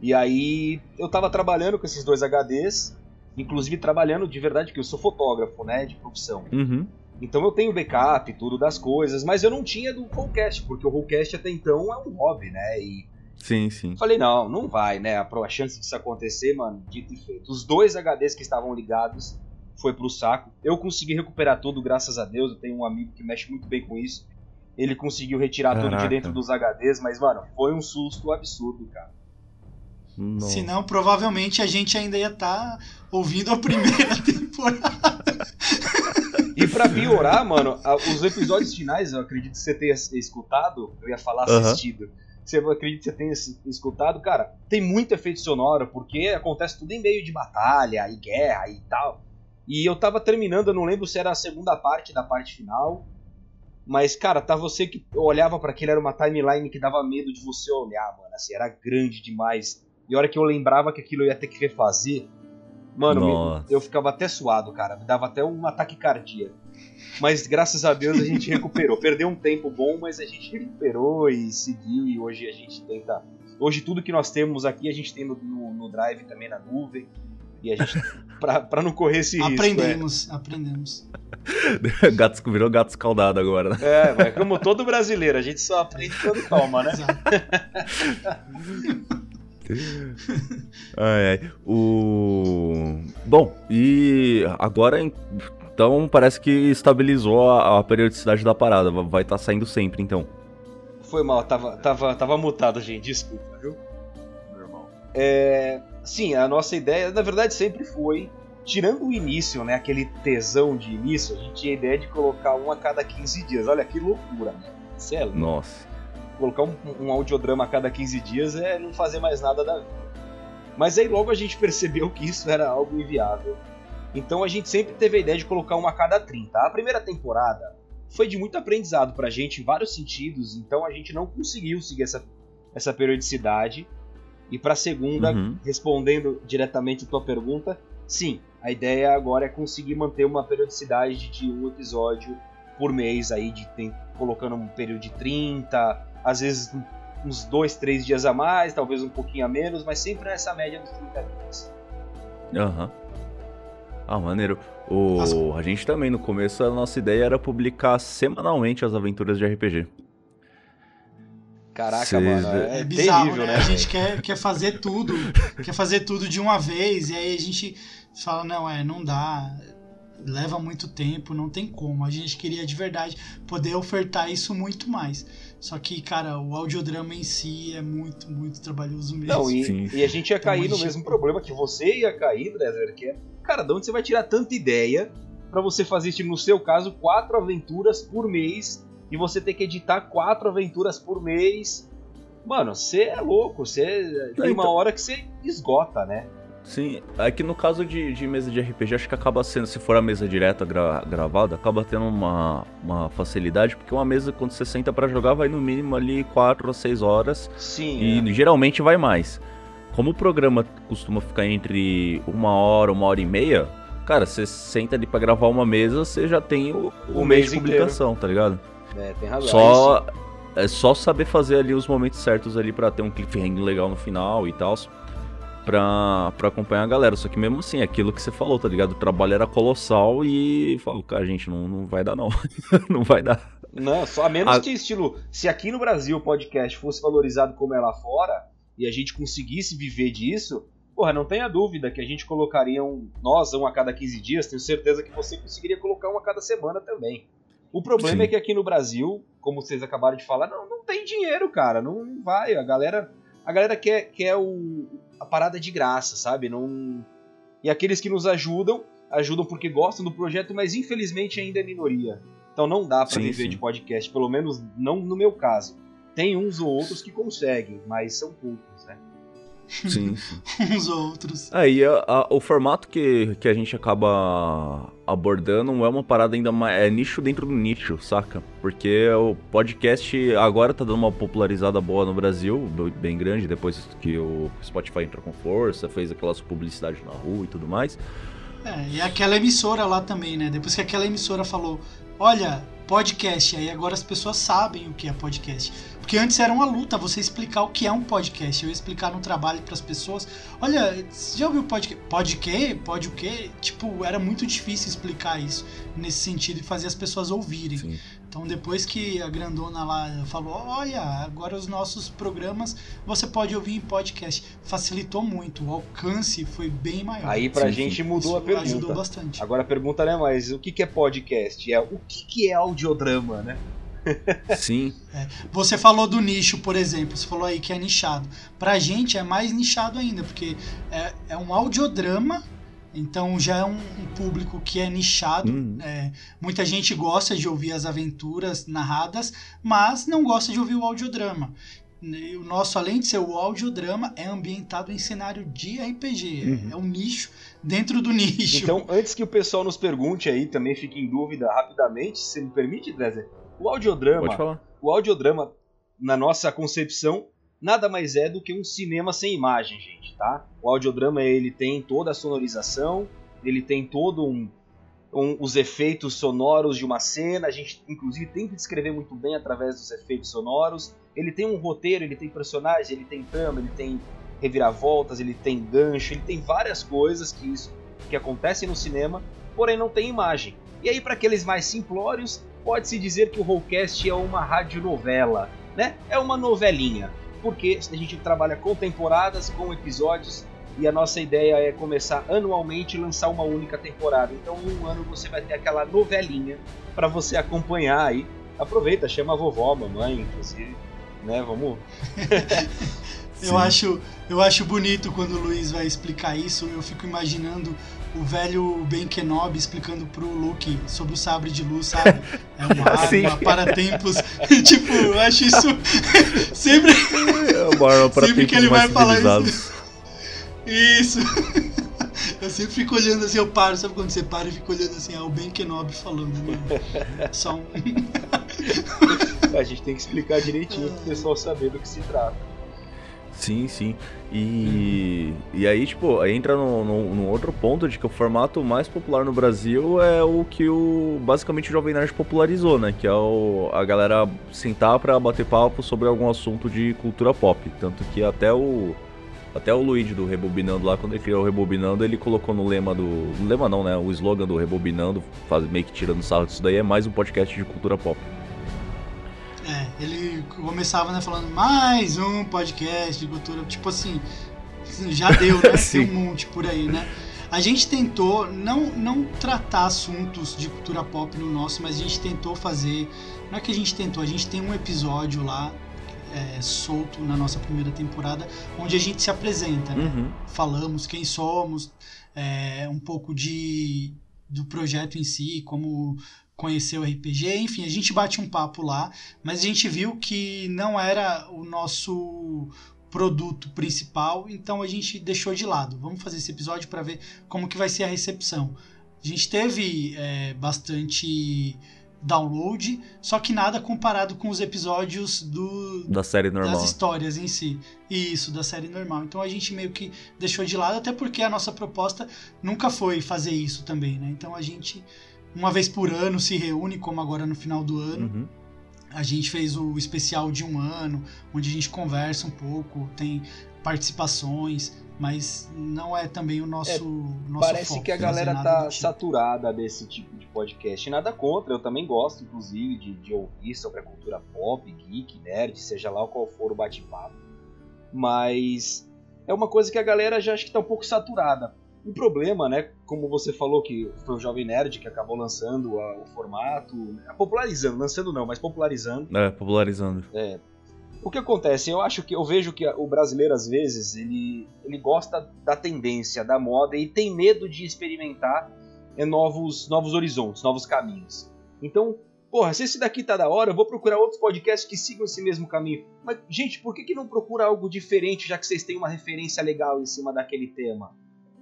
E aí eu tava trabalhando com esses dois HDs, inclusive trabalhando de verdade, que eu sou fotógrafo, né, de profissão. Uhum. Então eu tenho backup, tudo das coisas, mas eu não tinha do Rollcast, porque o Rollcast até então é um hobby, né? E Sim, sim. falei, não, não vai, né? A, chance disso acontecer, mano, dito e feito. Os dois HDs que estavam ligados foi pro saco. Eu consegui recuperar tudo, graças a Deus. Eu tenho um amigo que mexe muito bem com isso. Ele conseguiu retirar tudo de Caraca. dentro dos HDs, mas, mano, foi um susto absurdo, cara. Nossa. Senão, provavelmente a gente ainda ia estar ouvindo a primeira temporada. E pra piorar, mano, os episódios finais, eu acredito que você tenha escutado, eu ia falar assistido. Você eu acredito que você tenha es- escutado, cara, tem muito efeito sonoro, porque acontece tudo em meio de batalha e guerra e tal. E eu tava terminando, eu não lembro se era a segunda parte da parte final. Mas, cara, tá você que olhava pra aquilo, era uma timeline que dava medo de você olhar, mano. Assim, era grande demais. E a hora que eu lembrava que aquilo eu ia ter que refazer, mano, me- eu ficava até suado, cara. Me dava até um ataque cardíaco. Mas graças a Deus a gente recuperou. Perdeu um tempo bom, mas a gente recuperou e seguiu. E hoje a gente tenta. Hoje tudo que nós temos aqui a gente tem no, no- no Drive também na nuvem. E a gente. pra, pra não correr esse risco. aprendemos, aprendemos. gatos virou gato escaldado agora, né? É, é mas como todo brasileiro, a gente só aprende quando toma, né? Exato. Ai, ai. O. Bom, e agora então parece que estabilizou a, a periodicidade da parada. va- Vai estar saindo sempre, então. Foi mal, tava, tava, tava mutado, gente, desculpa, viu? Normal. É, sim, a nossa ideia, na verdade, sempre foi, tirando o início, né, aquele tesão de início, a gente tinha a ideia de colocar um a cada 15 dias. Olha que loucura, né? Cê é. Nossa. Colocar um, um audiodrama a cada 15 dias é não fazer mais nada da vida. Mas aí logo a gente percebeu que isso era algo inviável. Então a gente sempre teve a ideia de colocar uma a cada 30. A primeira temporada foi de muito aprendizado pra gente em vários sentidos, então a gente não conseguiu seguir essa, essa periodicidade. E pra segunda, Uhum. respondendo diretamente a tua pergunta, sim, a ideia agora é conseguir manter uma periodicidade de um episódio por mês aí, de tem- colocando um período de 30, às vezes uns dois, três dias a mais, talvez um pouquinho a menos, mas sempre nessa média dos 30 dias. Aham. Ah, maneiro. O... As- A gente também, no começo, a nossa ideia era publicar semanalmente as aventuras de RPG. Caraca, Cês- mano, É, é, bizarro, terrível, né? né? A gente quer, quer fazer tudo, quer fazer tudo de uma vez, e aí a gente fala, não, é, não dá, leva muito tempo, não tem como. A gente queria de verdade poder ofertar isso muito mais. Só que, cara, o audiodrama em si é muito, muito trabalhoso mesmo. Não, e, Sim. e a gente ia Então, cair no gente- mesmo problema que você ia cair, Dresler, que é, cara, de onde você vai tirar tanta ideia pra você fazer, tipo, no seu caso, quatro aventuras por mês e você ter que editar quatro aventuras por mês? Mano, você é louco, você tem uma então- hora que você esgota, né? Sim, é que no caso de, de mesa de RPG, acho que acaba sendo, se for a mesa direta gra- gravada, acaba tendo uma, uma facilidade, porque uma mesa, quando você senta pra jogar, vai no mínimo ali 4 a 6 horas, Sim, e geralmente vai mais. Como o programa costuma ficar entre uma hora, uma hora e meia, cara, você senta ali pra gravar uma mesa, você já tem o, o O mês de publicação, tá ligado? é, é, tem razão. Só, é só saber fazer ali os momentos certos ali pra ter um cliffhanger legal no final e tal. Pra, pra acompanhar a galera. Só que mesmo assim, aquilo que você falou, tá ligado? O trabalho era colossal e falou, cara, gente, não, não vai dar não. não vai dar. Não, só a menos A- que estilo, se aqui no Brasil o podcast fosse valorizado como é lá fora e a gente conseguisse viver disso, porra, não tenha dúvida que a gente colocaria um, nós um a cada 15 dias, tenho certeza que você conseguiria colocar um a cada semana também. O problema Sim. é que aqui no Brasil, como vocês acabaram de falar, não, não tem dinheiro, cara, não, não vai, a galera, a galera quer, quer o, a parada de graça, sabe? Não E aqueles que nos ajudam, ajudam porque gostam do projeto, mas infelizmente ainda é minoria. Então não dá pra Sim, viver sim. de podcast, pelo menos não no meu caso. Tem uns ou outros que conseguem, mas são poucos, né? Sim, sim. Uns outros. Aí a- o formato que, que a gente acaba abordando é uma parada ainda mais. É nicho dentro do nicho, saca? Porque o podcast agora tá dando uma popularizada boa no Brasil, bem grande, depois que o Spotify entrou com força, fez aquelas publicidades na rua e tudo mais. É, e aquela emissora lá também, né? Depois que aquela emissora falou, olha, podcast, aí agora as pessoas sabem o que é podcast. Porque antes era uma luta você explicar o que é um podcast. Eu ia explicar no trabalho para as pessoas. Olha, você já ouviu podcast? Pode quê? Pode o quê? Tipo, era muito difícil explicar isso nesse sentido e fazer as pessoas ouvirem. Sim. Então depois que a grandona lá falou, olha, agora os nossos programas você pode ouvir em podcast, facilitou muito, o alcance foi bem maior. Aí pra sim, gente mudou Isso a pergunta. Ajudou bastante. Agora a pergunta não é mais o que é podcast, é o que é audiodrama, né? Sim. É. Você falou do nicho, por exemplo, você falou aí que é nichado. Pra gente é mais nichado ainda, porque é, é um audiodrama, então já é um, um público que é nichado. Uhum. É, muita gente gosta de ouvir as aventuras narradas, mas não gosta de ouvir o audiodrama. O nosso, além de ser o audiodrama, é ambientado em cenário de RPG. Uhum. É um nicho dentro do nicho. Então, antes que o pessoal nos pergunte aí, também fique em dúvida rapidamente, se me permite, Drézer, o audiodrama, o audiodrama, na nossa concepção, nada mais é do que um cinema sem imagem, gente, tá? O audiodrama ele tem toda a sonorização, ele tem todo um, um, os efeitos sonoros de uma cena, a gente inclusive tem que descrever muito bem através dos efeitos sonoros. Ele tem um roteiro, ele tem personagem, ele tem trama, ele tem reviravoltas, ele tem gancho, ele tem várias coisas que isso que acontecem no cinema, porém não tem imagem. E aí para aqueles mais simplórios, pode-se dizer que o Rollcast é uma radionovela, né? É uma novelinha, porque a gente trabalha com temporadas, com episódios, e a nossa ideia é começar anualmente e lançar uma única temporada. Então, em um ano você vai ter aquela novelinha para você acompanhar aí. Aproveita, chama a vovó, a mamãe, você, né? Vamos. eu acho, eu acho bonito quando o Luiz vai explicar isso. Eu fico imaginando o velho Ben Kenobi explicando pro Luke sobre o sabre de luz, sabe? É uma arma para tempos. tipo, eu acho isso sempre. É sempre que ele vai falar isso. Isso. Eu sempre fico olhando assim, eu paro, sabe quando você para e fica olhando assim, é o Ben Kenobi falando, né? Só um. A gente tem que explicar direitinho pro pessoal saber do que se trata. Sim, sim. E, e aí, tipo, entra num, num, outro ponto de que o formato mais popular no Brasil é o que o basicamente o Jovem Nerd popularizou, né? Que é o, a galera sentar pra bater papo sobre algum assunto de cultura pop. Tanto que até o. Até o Luigi do Rebobinando lá, quando ele criou o Rebobinando, ele colocou no lema do. No lema não, né? O slogan do Rebobinando, faz, meio que tirando sarro disso daí, é mais um podcast de cultura pop. É, ele começava né, falando mais um podcast de cultura, tipo assim, já deu, né? Tem um monte por aí, né? A gente tentou não, não tratar assuntos de cultura pop no nosso, mas a gente tentou fazer. Não é que a gente tentou, a gente tem um episódio lá é, solto na nossa primeira temporada, onde a gente se apresenta, né? Uhum. Falamos quem somos, é, um pouco de do projeto em si, como conhecer o RPG, enfim, a gente bate um papo lá, mas a gente viu que não era o nosso produto principal, então a gente deixou de lado. Vamos fazer esse episódio para ver como que vai ser a recepção. A gente teve é, bastante download, só que nada comparado com os episódios do da série normal. Das histórias em si. Isso, da série normal. Então a gente meio que deixou de lado, até porque a nossa proposta nunca foi fazer isso também, né? Então a gente uma vez por ano se reúne, como agora no final do ano. Uhum. A gente fez o especial de um ano, onde a gente conversa um pouco, tem participações, mas não é também o nosso, é, nosso Parece foco, que a galera tá tipo. saturada desse tipo de podcast. Nada contra, eu também gosto, inclusive, de, de ouvir sobre a cultura pop, geek, nerd, seja lá qual for o bate-papo. Mas é uma coisa que a galera já acho que tá um pouco saturada. O problema, né, como você falou que foi o Jovem Nerd que acabou lançando a, o formato, popularizando, lançando não, mas popularizando. É, popularizando. É. O que acontece? Eu acho que eu vejo que o brasileiro às vezes ele, ele gosta da tendência, da moda e tem medo de experimentar é, novos novos horizontes, novos caminhos. Então, porra, se esse daqui tá da hora, eu vou procurar outros podcasts que sigam esse mesmo caminho. Mas, gente, por que, que não procura algo diferente, já que vocês têm uma referência legal em cima daquele tema?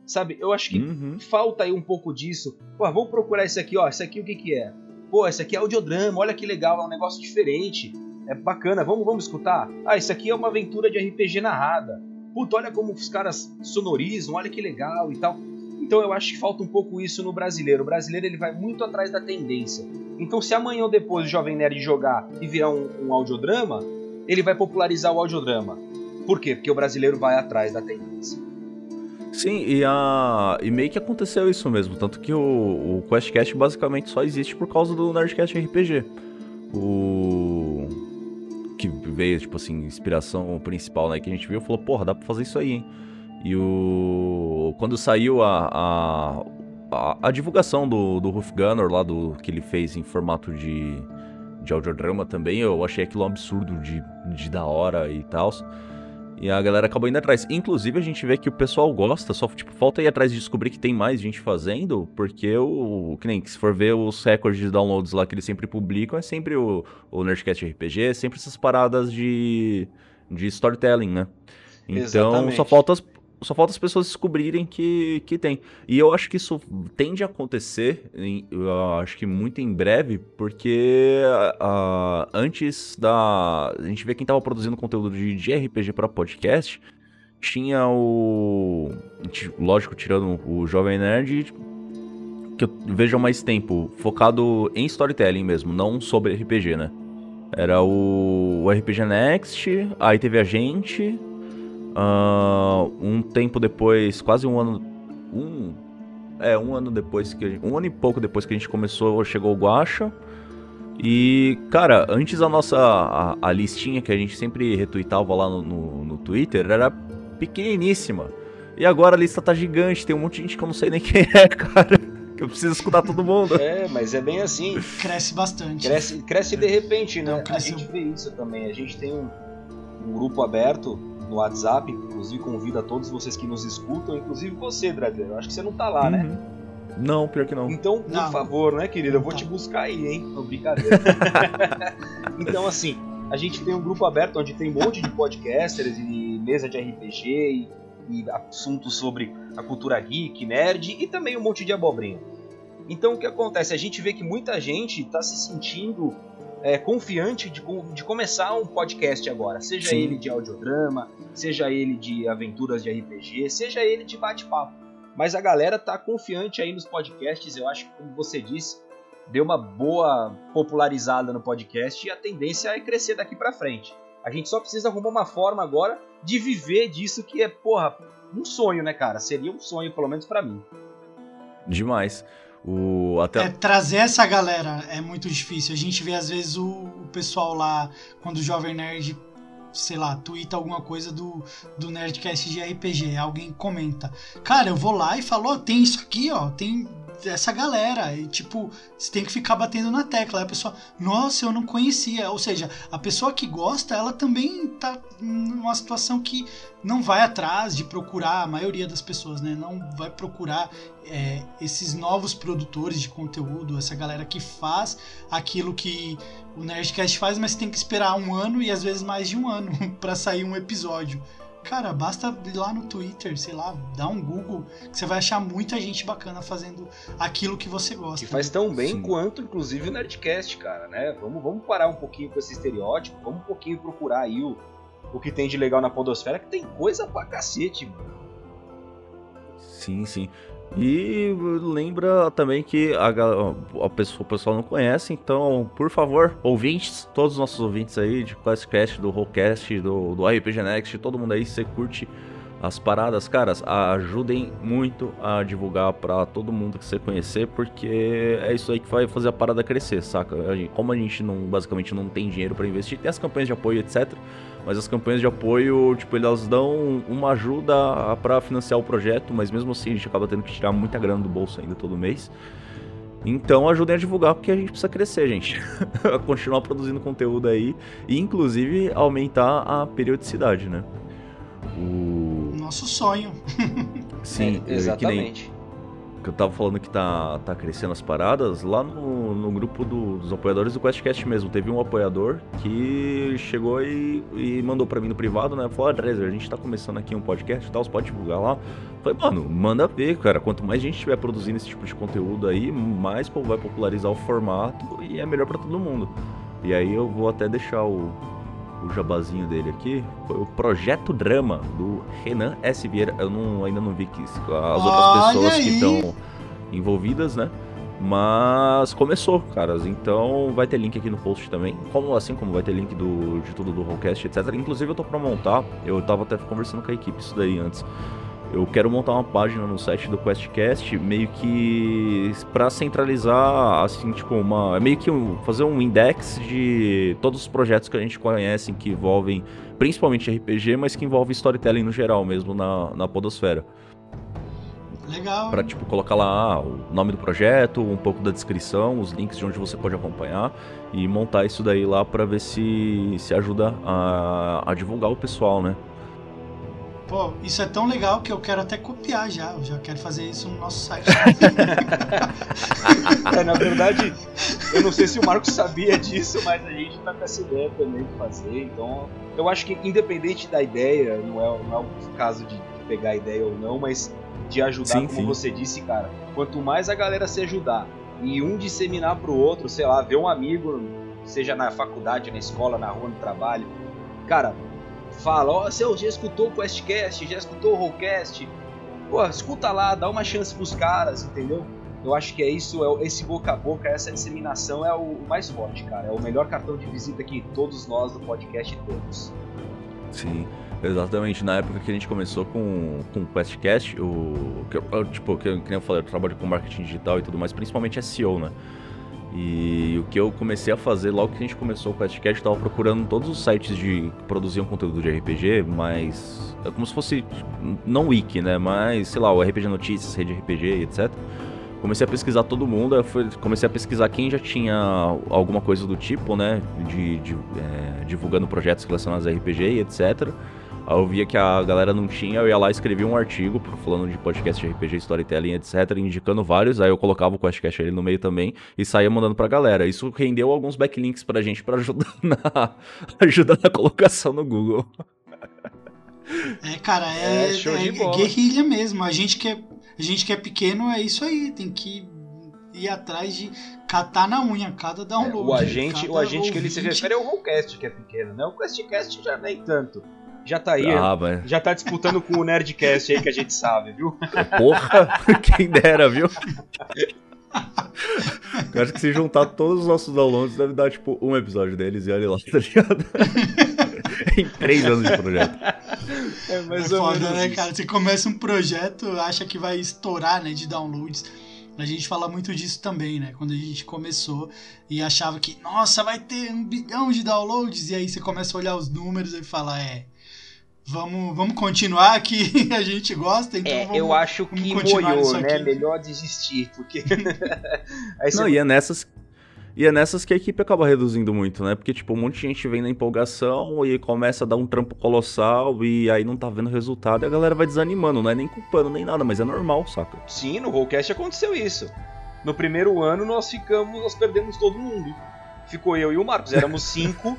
Sabe? Eu acho que Uhum. falta aí um pouco disso. Pô, vamos procurar isso aqui, ó. Isso aqui o que que é? Pô, isso aqui é audiodrama, olha que legal, é um negócio diferente. É bacana, vamos, vamos escutar? Ah, isso aqui é uma aventura de RPG narrada. Puta, olha como os caras sonorizam, olha que legal e tal. Então eu acho que falta um pouco isso no brasileiro. O brasileiro ele vai muito atrás da tendência. Então se amanhã ou depois o Jovem Nerd jogar e virar um, um audiodrama, ele vai popularizar o audiodrama. Por quê? Porque o brasileiro vai atrás da tendência. Sim, e, a... e meio que aconteceu isso mesmo. Tanto que o, o QuestCast basicamente só existe por causa do Nerdcast RPG. O. Que veio, tipo assim, inspiração principal, né? Que a gente viu falou, porra, dá pra fazer isso aí, hein? E o. Quando saiu a. a... A, divulgação do, do Ruff Gunner lá, do que ele fez em formato de, de audiodrama também, eu achei aquilo um absurdo de, de da hora e tal. E a galera acabou indo atrás. Inclusive, a gente vê que o pessoal gosta, só tipo, falta ir atrás de descobrir que tem mais gente fazendo, porque o. Que nem se for ver os recordes de downloads lá que eles sempre publicam, é sempre o, o Nerdcast RPG, é sempre essas paradas de, de storytelling, né? Então Exatamente. só falta, as, só falta as pessoas descobrirem que, que tem. E eu acho que isso tende a acontecer, em- acho que muito em breve, porque ah, antes da. A gente vê quem tava produzindo conteúdo de, de RPG para podcast. Tinha o. Lógico, tirando o Jovem Nerd, que eu vejo há mais tempo, focado em storytelling mesmo, não sobre RPG, né? Era o, o RPG Next, aí teve a gente. Ah, um tempo depois, quase um ano. Um. É, um ano depois que. gente- Um ano e pouco depois que a gente começou, chegou o Guacha. E, cara, antes a nossa. A, a listinha que a gente sempre retuitava lá no, no, no Twitter era pequeniníssima. E agora a lista tá gigante, tem um monte de gente que eu não sei nem quem é, cara. Que eu preciso escutar todo mundo. É, mas é bem assim. Cresce bastante. Cresce, cresce de repente, né? Não, a gente vê isso também. A gente tem um, um grupo aberto no WhatsApp, inclusive convido a todos vocês que nos escutam, inclusive você, Drazer. Eu acho que você não tá lá, né? Uhum. Não, pior que não. Então, por Não. favor, né, querido? Eu vou te tá. buscar aí, hein? Não, brincadeira. então, assim, a gente tem um grupo aberto onde tem um monte de podcasters e mesa de RPG e, e assuntos sobre a cultura geek, nerd e também um monte de abobrinha. Então, o que acontece? A gente vê que muita gente está se sentindo é, confiante de, de começar um podcast agora, seja Sim. ele de audiodrama, seja ele de aventuras de RPG, seja ele de bate-papo. Mas a galera tá confiante aí nos podcasts, eu acho que, como você disse, deu uma boa popularizada no podcast e a tendência é crescer daqui pra frente. A gente só precisa arrumar uma forma agora de viver disso que é, porra, um sonho, né, cara? Seria um sonho, pelo menos pra mim. Demais. O, até, É, trazer essa galera é muito difícil. A gente vê às vezes o, o pessoal lá, quando o Jovem Nerd, sei lá, twitta alguma coisa do, do Nerdcast de RPG, alguém comenta. Cara, eu vou lá e falo, tem isso aqui, ó, tem essa galera. E tipo, você tem que ficar batendo na tecla. Aí a pessoa, nossa, eu não conhecia. Ou seja, a pessoa que gosta, ela também tá numa situação que não vai atrás de procurar, a maioria das pessoas, né? Não vai procurar é, esses novos produtores de conteúdo, essa galera que faz aquilo que o Nerdcast faz, mas tem que esperar um ano e às vezes mais de um ano pra sair um episódio. Cara, basta ir lá no Twitter, sei lá, dar um Google, que você vai achar muita gente bacana fazendo aquilo que você gosta. Que faz tão bem Sim. quanto, inclusive, o Nerdcast, cara, né? Vamos, vamos parar um pouquinho com esse estereótipo, vamos um pouquinho procurar aí o, o que tem de legal na podosfera, que tem coisa pra cacete, mano. Sim, sim. E lembra também que a, a pessoa, o pessoal não conhece, então, por favor, ouvintes, todos os nossos ouvintes aí de Classicast, do Rollcast, do, do RPG Next, todo mundo aí, você curte as paradas, caras, ajudem muito a divulgar pra todo mundo que você conhecer, porque é isso aí que vai fazer a parada crescer, saca? Como a gente não, basicamente não tem dinheiro pra investir, tem as campanhas de apoio, etc. Mas as campanhas de apoio, tipo, elas dão uma ajuda pra financiar o projeto, mas mesmo assim a gente acaba tendo que tirar muita grana do bolso ainda todo mês. Então ajudem a divulgar porque a gente precisa crescer, gente. Continuar produzindo conteúdo aí e inclusive aumentar a periodicidade, né? O Nosso sonho. sim, É, é, que nem exatamente. Que eu tava falando que tá, tá crescendo as paradas, lá no, no grupo do, dos apoiadores do QuestCast mesmo, teve um apoiador que chegou e, e mandou pra mim no privado, né? Falou, Dresser, a gente tá começando aqui um podcast e tal, você pode divulgar lá? Falei, mano, manda ver, cara. Quanto mais gente estiver produzindo esse tipo de conteúdo aí, mais vai popularizar o formato e é melhor para todo mundo. E aí eu vou até deixar o, o jabazinho dele aqui. Foi o Projeto Drama, do Renan S. Vieira. Eu não, ainda não vi que as outras pessoas que estão envolvidas, né? Mas começou, caras. Então vai ter link aqui no post também. Como assim como vai ter link do, de tudo do Rollcast, etc. Inclusive eu tô pra montar. Eu tava até conversando com a equipe isso daí antes. Eu quero montar uma página no site do QuestCast, meio que pra centralizar, assim, tipo, uma. Meio que um- fazer um index de todos os projetos que a gente conhece que envolvem, principalmente RPG, mas que envolvem storytelling no geral mesmo na, na Podosfera. Legal. Pra, tipo, colocar lá ah, o nome do projeto, um pouco da descrição, os links de onde você pode acompanhar e montar isso daí lá pra ver se, se ajuda a, a divulgar o pessoal, né? Pô, isso é tão legal que eu quero até copiar já. Eu já quero fazer isso no nosso site. É, na verdade, eu não sei se o Marcos sabia disso, mas a gente tá com essa ideia também de fazer. Então, eu acho que independente da ideia, não é, não é o caso de pegar a ideia ou não, mas de ajudar, Sim, como sim. você disse, cara. Quanto mais a galera se ajudar e um disseminar pro outro, sei lá, ver um amigo, seja na faculdade, na escola, na rua, no trabalho, cara, fala, ó, você já escutou o QuestCast, já escutou o Rollcast? Pô, escuta lá, dá uma chance pros caras, entendeu? Eu acho que é isso, é esse boca a boca, essa disseminação é o, mais forte, cara. É o melhor cartão de visita que todos nós do podcast temos. Sim, exatamente. Na época que a gente começou com, com o QuestCast, o, que tipo, que, que nem eu falei, eu trabalho com marketing digital e tudo mais, principalmente SEO, né? E o que eu comecei a fazer logo que a gente começou o QuestCast, eu tava procurando todos os sites de, que produziam conteúdo de RPG, mas é como se fosse, não wiki, né? Mas, sei lá, o RPG Notícias, Rede RPG, etc. Comecei a pesquisar todo mundo, eu fui- comecei a pesquisar quem já tinha alguma coisa do tipo, né? De, de, é, divulgando projetos relacionados a RPG e etc. Aí eu via que a galera não tinha, eu ia lá e escrevia um artigo falando de podcast de RPG, storytelling, etc, indicando vários, aí eu colocava o podcast ali no meio também e saía mandando pra galera. Isso rendeu alguns backlinks pra gente pra ajudar na, ajudar na colocação no Google. É, cara, é, É, show de é bola. guerrilha mesmo. A gente, que é, a gente que é pequeno é isso aí. Tem que ir atrás de catar na unha cada download. É, o agente, cada o agente que ele se refere é o Rollcast, que é pequeno, né? O QuestCast já nem tanto. Já tá aí, Ah, mas já tá disputando com o Nerdcast aí que a gente sabe, viu? porra, quem dera, viu? Eu acho que se juntar todos os nossos downloads deve dar tipo um episódio deles e olha lá, tá ligado? em três anos de projeto. É É mais ou foda, menos né, isso. cara? Você começa um projeto, acha que vai estourar, né, de downloads. A gente fala muito disso também, né? Quando a gente começou e achava que, nossa, vai ter um bilhão de downloads. E aí você começa a olhar os números e fala, é, vamos, vamos continuar que a gente gosta, então É, vamos... eu acho que moiou, né? Melhor desistir, porque. Aí você Não, e é nessas. E é nessas que a equipe acaba reduzindo muito, né? Porque, tipo, um monte de gente vem na empolgação e começa a dar um trampo colossal e aí não tá vendo resultado e a galera vai desanimando. Não é nem culpando nem nada, mas é normal, saca? Sim, no Rollcast aconteceu isso. No primeiro ano nós ficamos, nós perdemos todo mundo. Ficou eu e o Marcos, éramos cinco.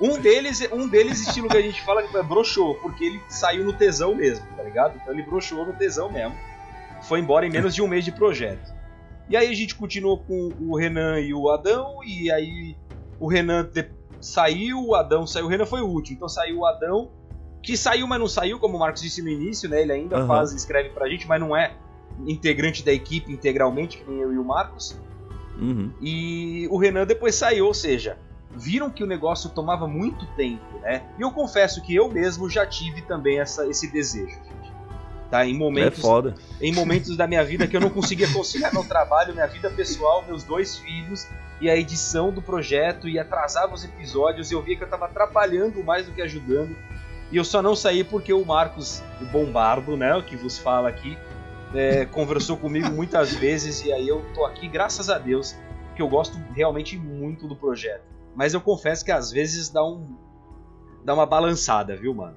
Um deles, um deles, estilo que a gente fala, que broxou, porque ele saiu no tesão mesmo, tá ligado? Então ele broxou no tesão mesmo. Foi embora em menos de um mês de projeto. E aí a gente continuou com o Renan e o Adão, e aí o Renan de- saiu, o Adão saiu, o Renan foi o último, então saiu o Adão, que saiu, mas não saiu, como o Marcos disse no início, né? Ele ainda Aham. faz, escreve pra gente, mas não é integrante da equipe integralmente, que nem eu e o Marcos. Uhum. E o Renan depois saiu, ou seja, viram que o negócio tomava muito tempo, né? E eu confesso que eu mesmo já tive também essa, esse desejo, gente. Tá? Em É momentos, foda. em momentos da minha vida que eu não conseguia conciliar meu trabalho, minha vida pessoal, meus dois filhos e a edição do projeto e atrasava os episódios, e eu via que eu tava atrapalhando mais do que ajudando. E eu só não saí porque o Marcos, o Bombardo, né, o que vos fala aqui, é, conversou comigo muitas vezes e aí eu tô aqui, graças a Deus, que eu gosto realmente muito do projeto. Mas eu confesso que às vezes dá um dá uma balançada, viu, mano?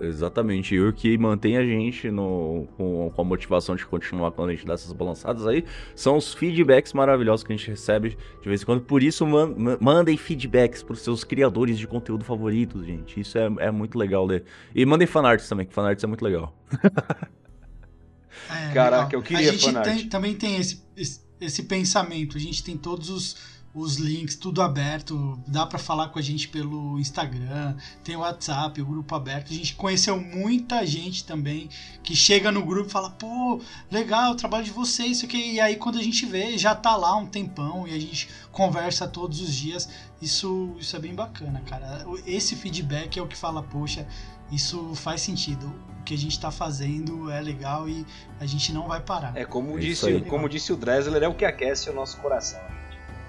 Exatamente, e o que mantém a gente no, com, com, a motivação de continuar quando a gente dá essas balançadas aí são os feedbacks maravilhosos que a gente recebe de vez em quando. Por isso, man, mandem feedbacks pros seus criadores de conteúdo favoritos, gente. Isso é, é muito legal ler. E mandem fanarts também, que fanarts é muito legal. É, Caraca, legal. eu queria A gente tem, também tem esse, esse, esse pensamento, a gente tem todos os os links, tudo aberto. Dá para falar com a gente pelo Instagram, tem o WhatsApp, o grupo aberto. A gente conheceu muita gente também que chega no grupo e fala: pô, legal, o trabalho de vocês, isso aqui. E aí quando a gente vê, já tá lá um tempão e a gente conversa todos os dias. Isso, isso é bem bacana, cara. Esse feedback é o que fala: poxa, isso faz sentido. O que a gente está fazendo é legal e a gente não vai parar. É como, é disse, como disse o Dressler, é o que aquece o nosso coração.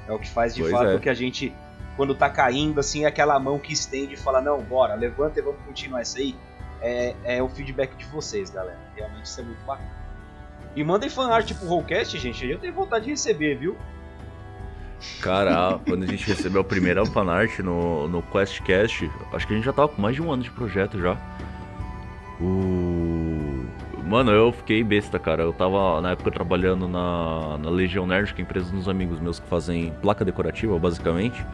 É o que faz de pois fato é. que a gente, quando tá caindo, assim, é aquela mão que estende e fala: não, bora, levanta e vamos continuar isso aí. É, é o feedback de vocês, galera. Realmente isso é muito bacana. E mandem fanart tipo Rollcast, gente. Eu tenho vontade de receber, viu? Cara, quando a gente recebeu a primeira fanart no, no QuestCast, acho que a gente já tava com mais de um ano de projeto já. O Mano, eu fiquei besta, cara. Eu tava na época trabalhando na, na Legião Nerd, que é empresa dos amigos meus que fazem placa decorativa, basicamente.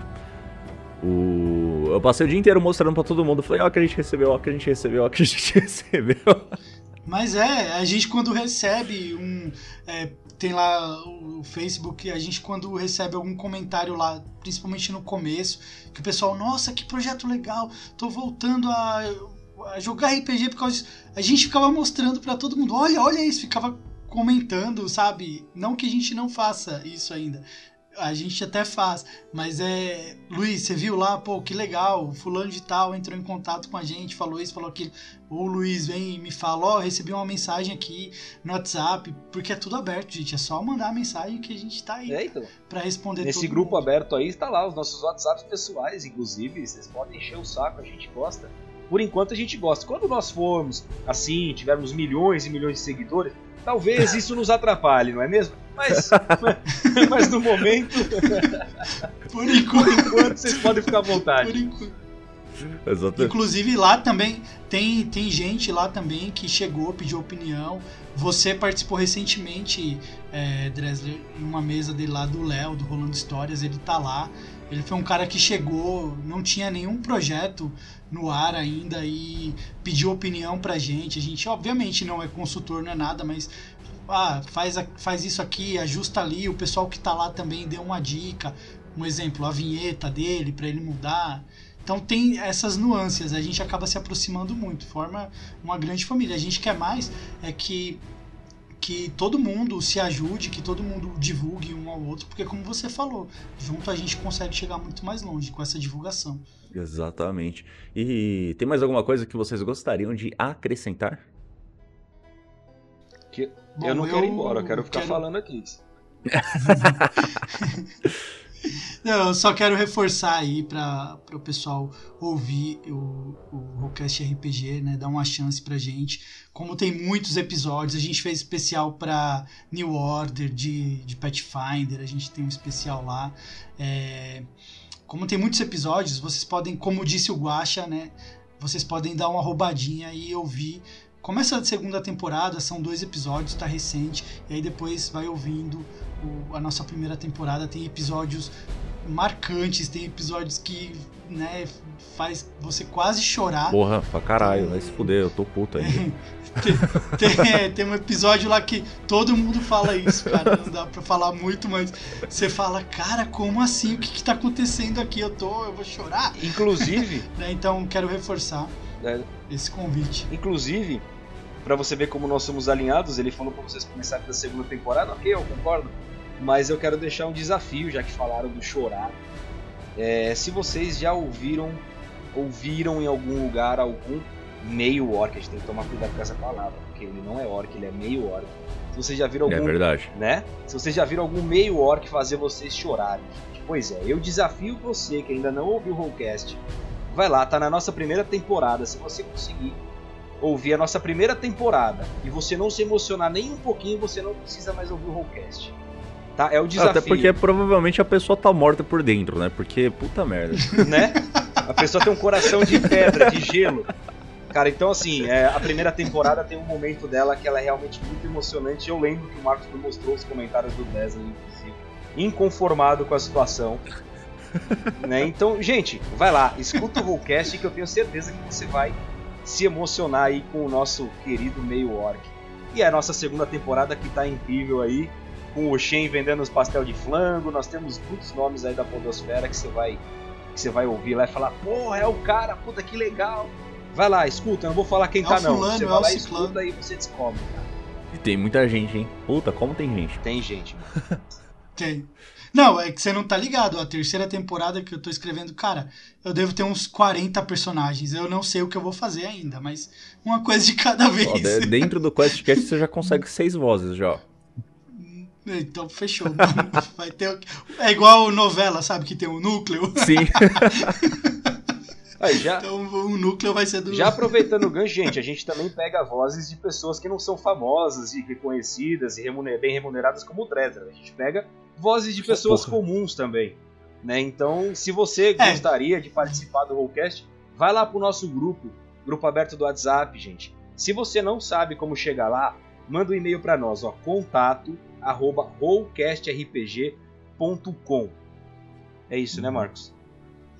O... Eu passei o dia inteiro mostrando para todo mundo. Falei, ó, que a gente recebeu, ó, que a gente recebeu, ó, que a gente recebeu. Mas é, a gente quando recebe um. É, tem lá o Facebook, a gente quando recebe algum comentário lá, principalmente no começo, que o pessoal, nossa, que projeto legal, tô voltando a a jogar RPG por causa disso. A gente ficava mostrando para todo mundo, olha, olha isso, ficava comentando, sabe? Não que a gente não faça isso ainda. A gente até faz, mas é. Luiz, você viu lá, pô, que legal, fulano de tal entrou em contato com a gente, falou isso, falou aquilo. Ou o Luiz vem e me fala, ó, oh, recebi uma mensagem aqui no WhatsApp, porque é tudo aberto, gente. É só mandar a mensagem que a gente tá aí é, então. pra responder Nesse grupo mundo. aberto aí está lá os nossos WhatsApps pessoais, inclusive. Vocês podem encher o saco, a gente gosta por enquanto a gente gosta. Quando nós formos assim, tivermos milhões e milhões de seguidores, talvez isso nos atrapalhe, não é mesmo? Mas, mas no momento, por enquanto, por enquanto, vocês podem ficar à vontade. Por enquanto. Exatamente. Inclusive lá também tem, tem gente lá também que chegou, pediu opinião. Você participou recentemente, é, Dresler, em uma mesa dele lá do Léo, do Rolando Histórias, ele tá lá. Ele foi um cara que chegou, não tinha nenhum projeto no ar ainda e pediu opinião pra gente. A gente, obviamente, não é consultor, não é nada, mas ah, faz, faz isso aqui, ajusta ali. O pessoal que tá lá também deu uma dica, um exemplo, a vinheta dele para ele mudar. Então tem essas nuances, a gente acaba se aproximando muito, forma uma grande família. A gente quer mais é que que todo mundo se ajude, que todo mundo divulgue um ao outro, porque como você falou, junto a gente consegue chegar muito mais longe com essa divulgação. Exatamente. E tem mais alguma coisa que vocês gostariam de acrescentar? Que Bom, eu não eu quero ir embora, eu quero ficar quero... falando aqui. Não, eu só quero reforçar aí para o pessoal ouvir o, o Rockcast RPG, né? Dar uma chance pra gente. Como tem muitos episódios, a gente fez especial para New Order de, de Pathfinder, a gente tem um especial lá. É, como tem muitos episódios, vocês podem, como disse o Guacha, né? Vocês podem dar uma roubadinha e ouvir. Começa a segunda temporada, são dois episódios, tá recente, e aí depois vai ouvindo o, a nossa primeira temporada. Tem episódios marcantes, tem episódios que, né, faz você quase chorar. Porra, pra caralho, vai se fuder, eu tô puto ainda. tem, tem, é, tem, um episódio lá que todo mundo fala isso, cara. Não dá pra falar muito, mas você fala, cara, como assim? O que, que tá acontecendo aqui? Eu tô, eu vou chorar. Inclusive. né, então quero reforçar é, esse convite. Inclusive, para você ver como nós somos alinhados, ele falou pra vocês começarem da segunda temporada, ok, eu concordo. Mas eu quero deixar um desafio, já que falaram do chorar. É, se vocês já ouviram, ouviram em algum lugar algum meio orc, a gente tem que tomar cuidado com essa palavra, porque ele não é orc, ele é meio orc. Se vocês já viram é algum, é verdade. né? Se vocês já viram algum meio orc fazer vocês chorarem, pois é, eu desafio você que ainda não ouviu o Rollcast, vai lá, tá na nossa primeira temporada, se você conseguir ouvir a nossa primeira temporada e você não se emocionar nem um pouquinho, você não precisa mais ouvir o Rollcast. Tá? É o desafio. Até porque provavelmente a pessoa tá morta por dentro, né? Porque puta merda. né? A pessoa tem um coração de pedra, de gelo. Cara, então assim, é, a primeira temporada tem um momento dela que ela é realmente muito emocionante. Eu lembro que o Marcos me mostrou os comentários do Wesley, inclusive, inconformado com a situação. né? Então, gente, vai lá, escuta o Rollcast que eu tenho certeza que você vai se emocionar aí com o nosso querido meio orc. E é a nossa segunda temporada que tá incrível aí, com o Shen vendendo os pastel de flango, nós temos muitos nomes aí da podosfera que você vai que você vai ouvir lá e falar, porra, é o cara, puta que legal. Vai lá, escuta, eu não vou falar quem É tá o não. fulano, Você é vai lá e ciclano. escuta e você descobre, cara. E tem muita gente, hein? Puta, como tem gente. Tem gente. mano. Tem. Não, é que você não tá ligado. A terceira temporada que eu tô escrevendo, cara, eu devo ter uns 40 personagens. Eu não sei o que eu vou fazer ainda, mas uma coisa de cada Ó, vez. de- dentro do QuestCast você já consegue seis vozes já. ó. Então fechou. Vai ter É igual novela, sabe? Que tem um núcleo. Sim. Aí já, Então o núcleo vai ser do. já aproveitando o gancho, gente, a gente também pega vozes de pessoas que não são famosas e reconhecidas e remuner- bem remuneradas como o Dredger. A gente pega vozes de pessoas Porra. comuns também. Né? Então, se você É. gostaria de participar do Rollcast, vai lá pro nosso grupo, grupo aberto do WhatsApp, gente. Se você não sabe como chegar lá, manda um e-mail para nós, ó, contato arroba rollcastrpg.com. É isso, né, Marcos?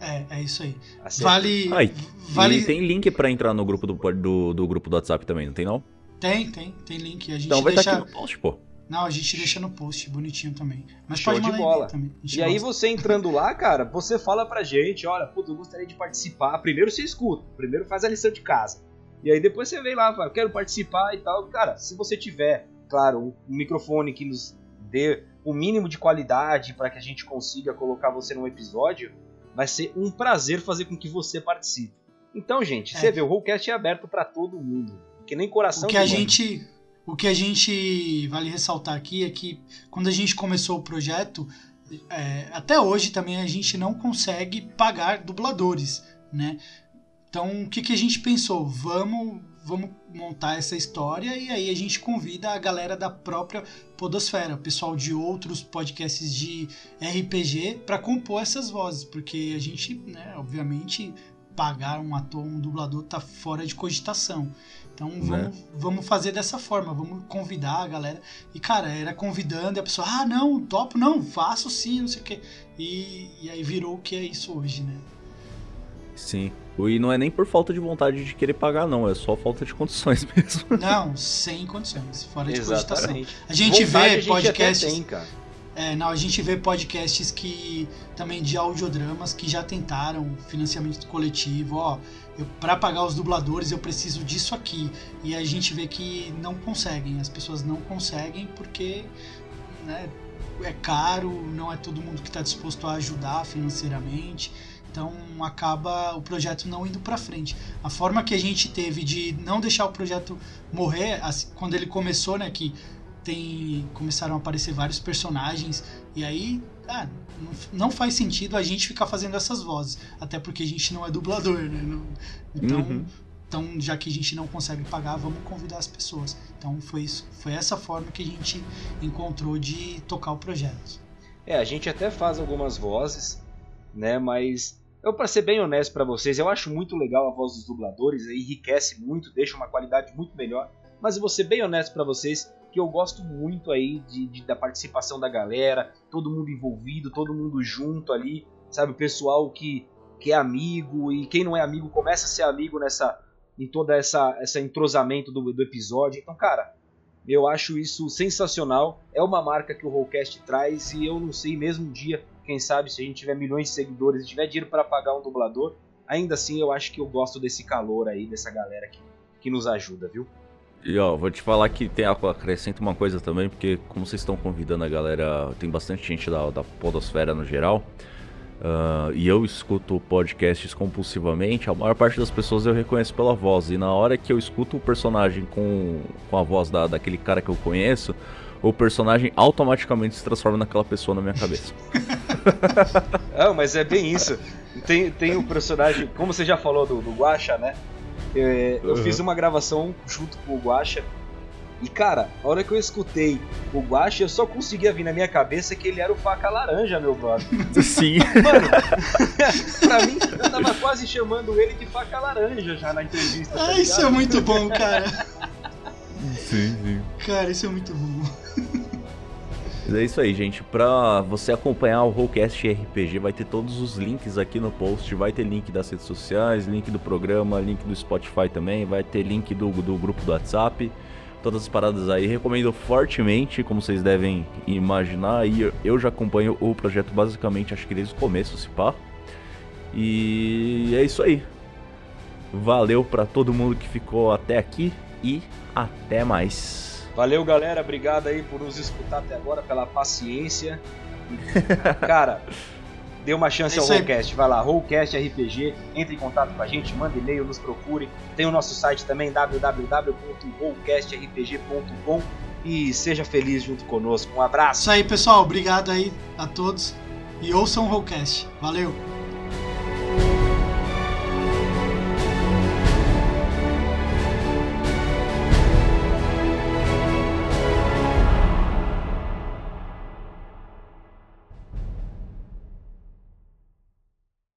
É, é isso aí. Acerta. Vale. Ai, vale... E tem link pra entrar no grupo do, do, do grupo do WhatsApp também, não tem não? Tem, tem, tem link. A gente Então vai deixa. estar aqui no post, pô. Não, a gente deixa no post, bonitinho também. Mas Show pode de mandar bola. também. E aí gosta. você entrando lá, cara, você fala pra gente, olha, puta, eu gostaria de participar. Primeiro você escuta, primeiro faz a lição de casa. E aí depois você vem lá, fala, quero participar e tal. Cara, se você tiver, claro, um, um microfone que nos dê o mínimo de qualidade para que a gente consiga colocar você num episódio, vai ser um prazer fazer com que você participe. Então, gente, É. você vê, o Rollcast é aberto pra todo mundo. Que nem coração O que a gente. O que a gente vale ressaltar aqui é que quando a gente começou o projeto, é, até hoje também a gente não consegue pagar dubladores, né? Então o que, que a gente pensou? Vamos, vamos montar essa história e aí a gente convida a galera da própria Podosfera, o pessoal de outros podcasts de RPG para compor essas vozes, porque a gente, né, obviamente, pagar um ator, um dublador tá fora de cogitação. Então vamos, vamos fazer dessa forma, vamos convidar a galera. E cara, era convidando e a pessoa, ah, não, topo, não, faço sim, não sei o quê. E, e aí virou o que é isso hoje, né? Sim. E não é nem por falta de vontade de querer pagar, não. É só falta de condições mesmo. Não, sem condições, fora de cogitação. Exatamente. A gente Vontade vê a gente podcasts. até tem, cara. É, não, a gente vê podcasts que também de audiodramas que já tentaram financiamento coletivo, ó, para pagar os dubladores eu preciso disso aqui. E a gente vê que não conseguem, as pessoas não conseguem porque né, é caro, não é todo mundo que está disposto a ajudar financeiramente. Então acaba o projeto não indo para frente. A forma que a gente teve de não deixar o projeto morrer, assim, quando ele começou, né, que tem começaram a aparecer vários personagens e aí ah, não, não faz sentido a gente ficar fazendo essas vozes, até porque a gente não é dublador, né? Não- então, Uhum. então já que a gente não consegue pagar, vamos convidar as pessoas. Então foi isso, foi essa forma que a gente encontrou de tocar o projeto. É, a gente até faz algumas vozes, né? Mas eu, para ser bem honesto pra vocês, eu acho muito legal a voz dos dubladores, enriquece muito, deixa uma qualidade muito melhor. Mas eu vou ser bem honesto pra vocês que eu gosto muito aí de, de- da participação da galera, todo mundo envolvido, todo mundo junto ali, sabe? O pessoal que, que é amigo e quem não é amigo começa a ser amigo nessa em toda essa essa entrosamento do, do episódio. Então, cara, eu acho isso sensacional. É uma marca que o Rollcast traz e eu não sei mesmo dia, quem sabe, se a gente tiver milhões de seguidores e tiver dinheiro para pagar um dublador, ainda assim eu acho que eu gosto desse calor aí, dessa galera que, que nos ajuda, viu? E ó, vou te falar que tem, acrescenta uma coisa também, porque como vocês estão convidando a galera, tem bastante gente da, da podosfera no geral, ah, e eu escuto podcasts compulsivamente, a maior parte das pessoas eu reconheço pela voz, e na hora que eu escuto o personagem com, com a voz da, daquele cara que eu conheço, o personagem automaticamente se transforma naquela pessoa na minha cabeça. Ah, mas é bem isso. Tem, tem o personagem, como você já falou do, do Guacha, né? É, Eu Uhum. fiz uma gravação junto com o Guacha E cara, a hora que eu escutei o Guache, eu só conseguia vir na minha cabeça que ele era o faca laranja, meu brother. Sim. Mano, pra mim, eu tava quase chamando ele de faca laranja já na entrevista. Tá ah, isso é muito bom, cara. Sim, sim. Cara, isso é muito bom. Mas é isso aí, gente. Pra você acompanhar o Rollcast RPG, vai ter todos os links aqui no post. Vai ter link das redes sociais, link do programa, link do Spotify também. Vai ter link do, do grupo do WhatsApp. Todas as paradas aí. Recomendo fortemente, como vocês devem imaginar. E eu já acompanho o projeto basicamente, acho que desde o começo, se pá. E é isso aí. Valeu pra todo mundo que ficou até aqui e até mais. Valeu, galera. Obrigado aí por nos escutar até agora, pela paciência. Cara, dê uma chance É ao. Rollcast. Vai lá, Rollcast RPG. Entre em contato com a gente, manda e-mail, nos procure. Tem o nosso site também, www.rollcastrpg.com. E seja feliz junto conosco. Um abraço. Isso aí, pessoal. Obrigado aí a todos. E ouçam o Rollcast. Valeu.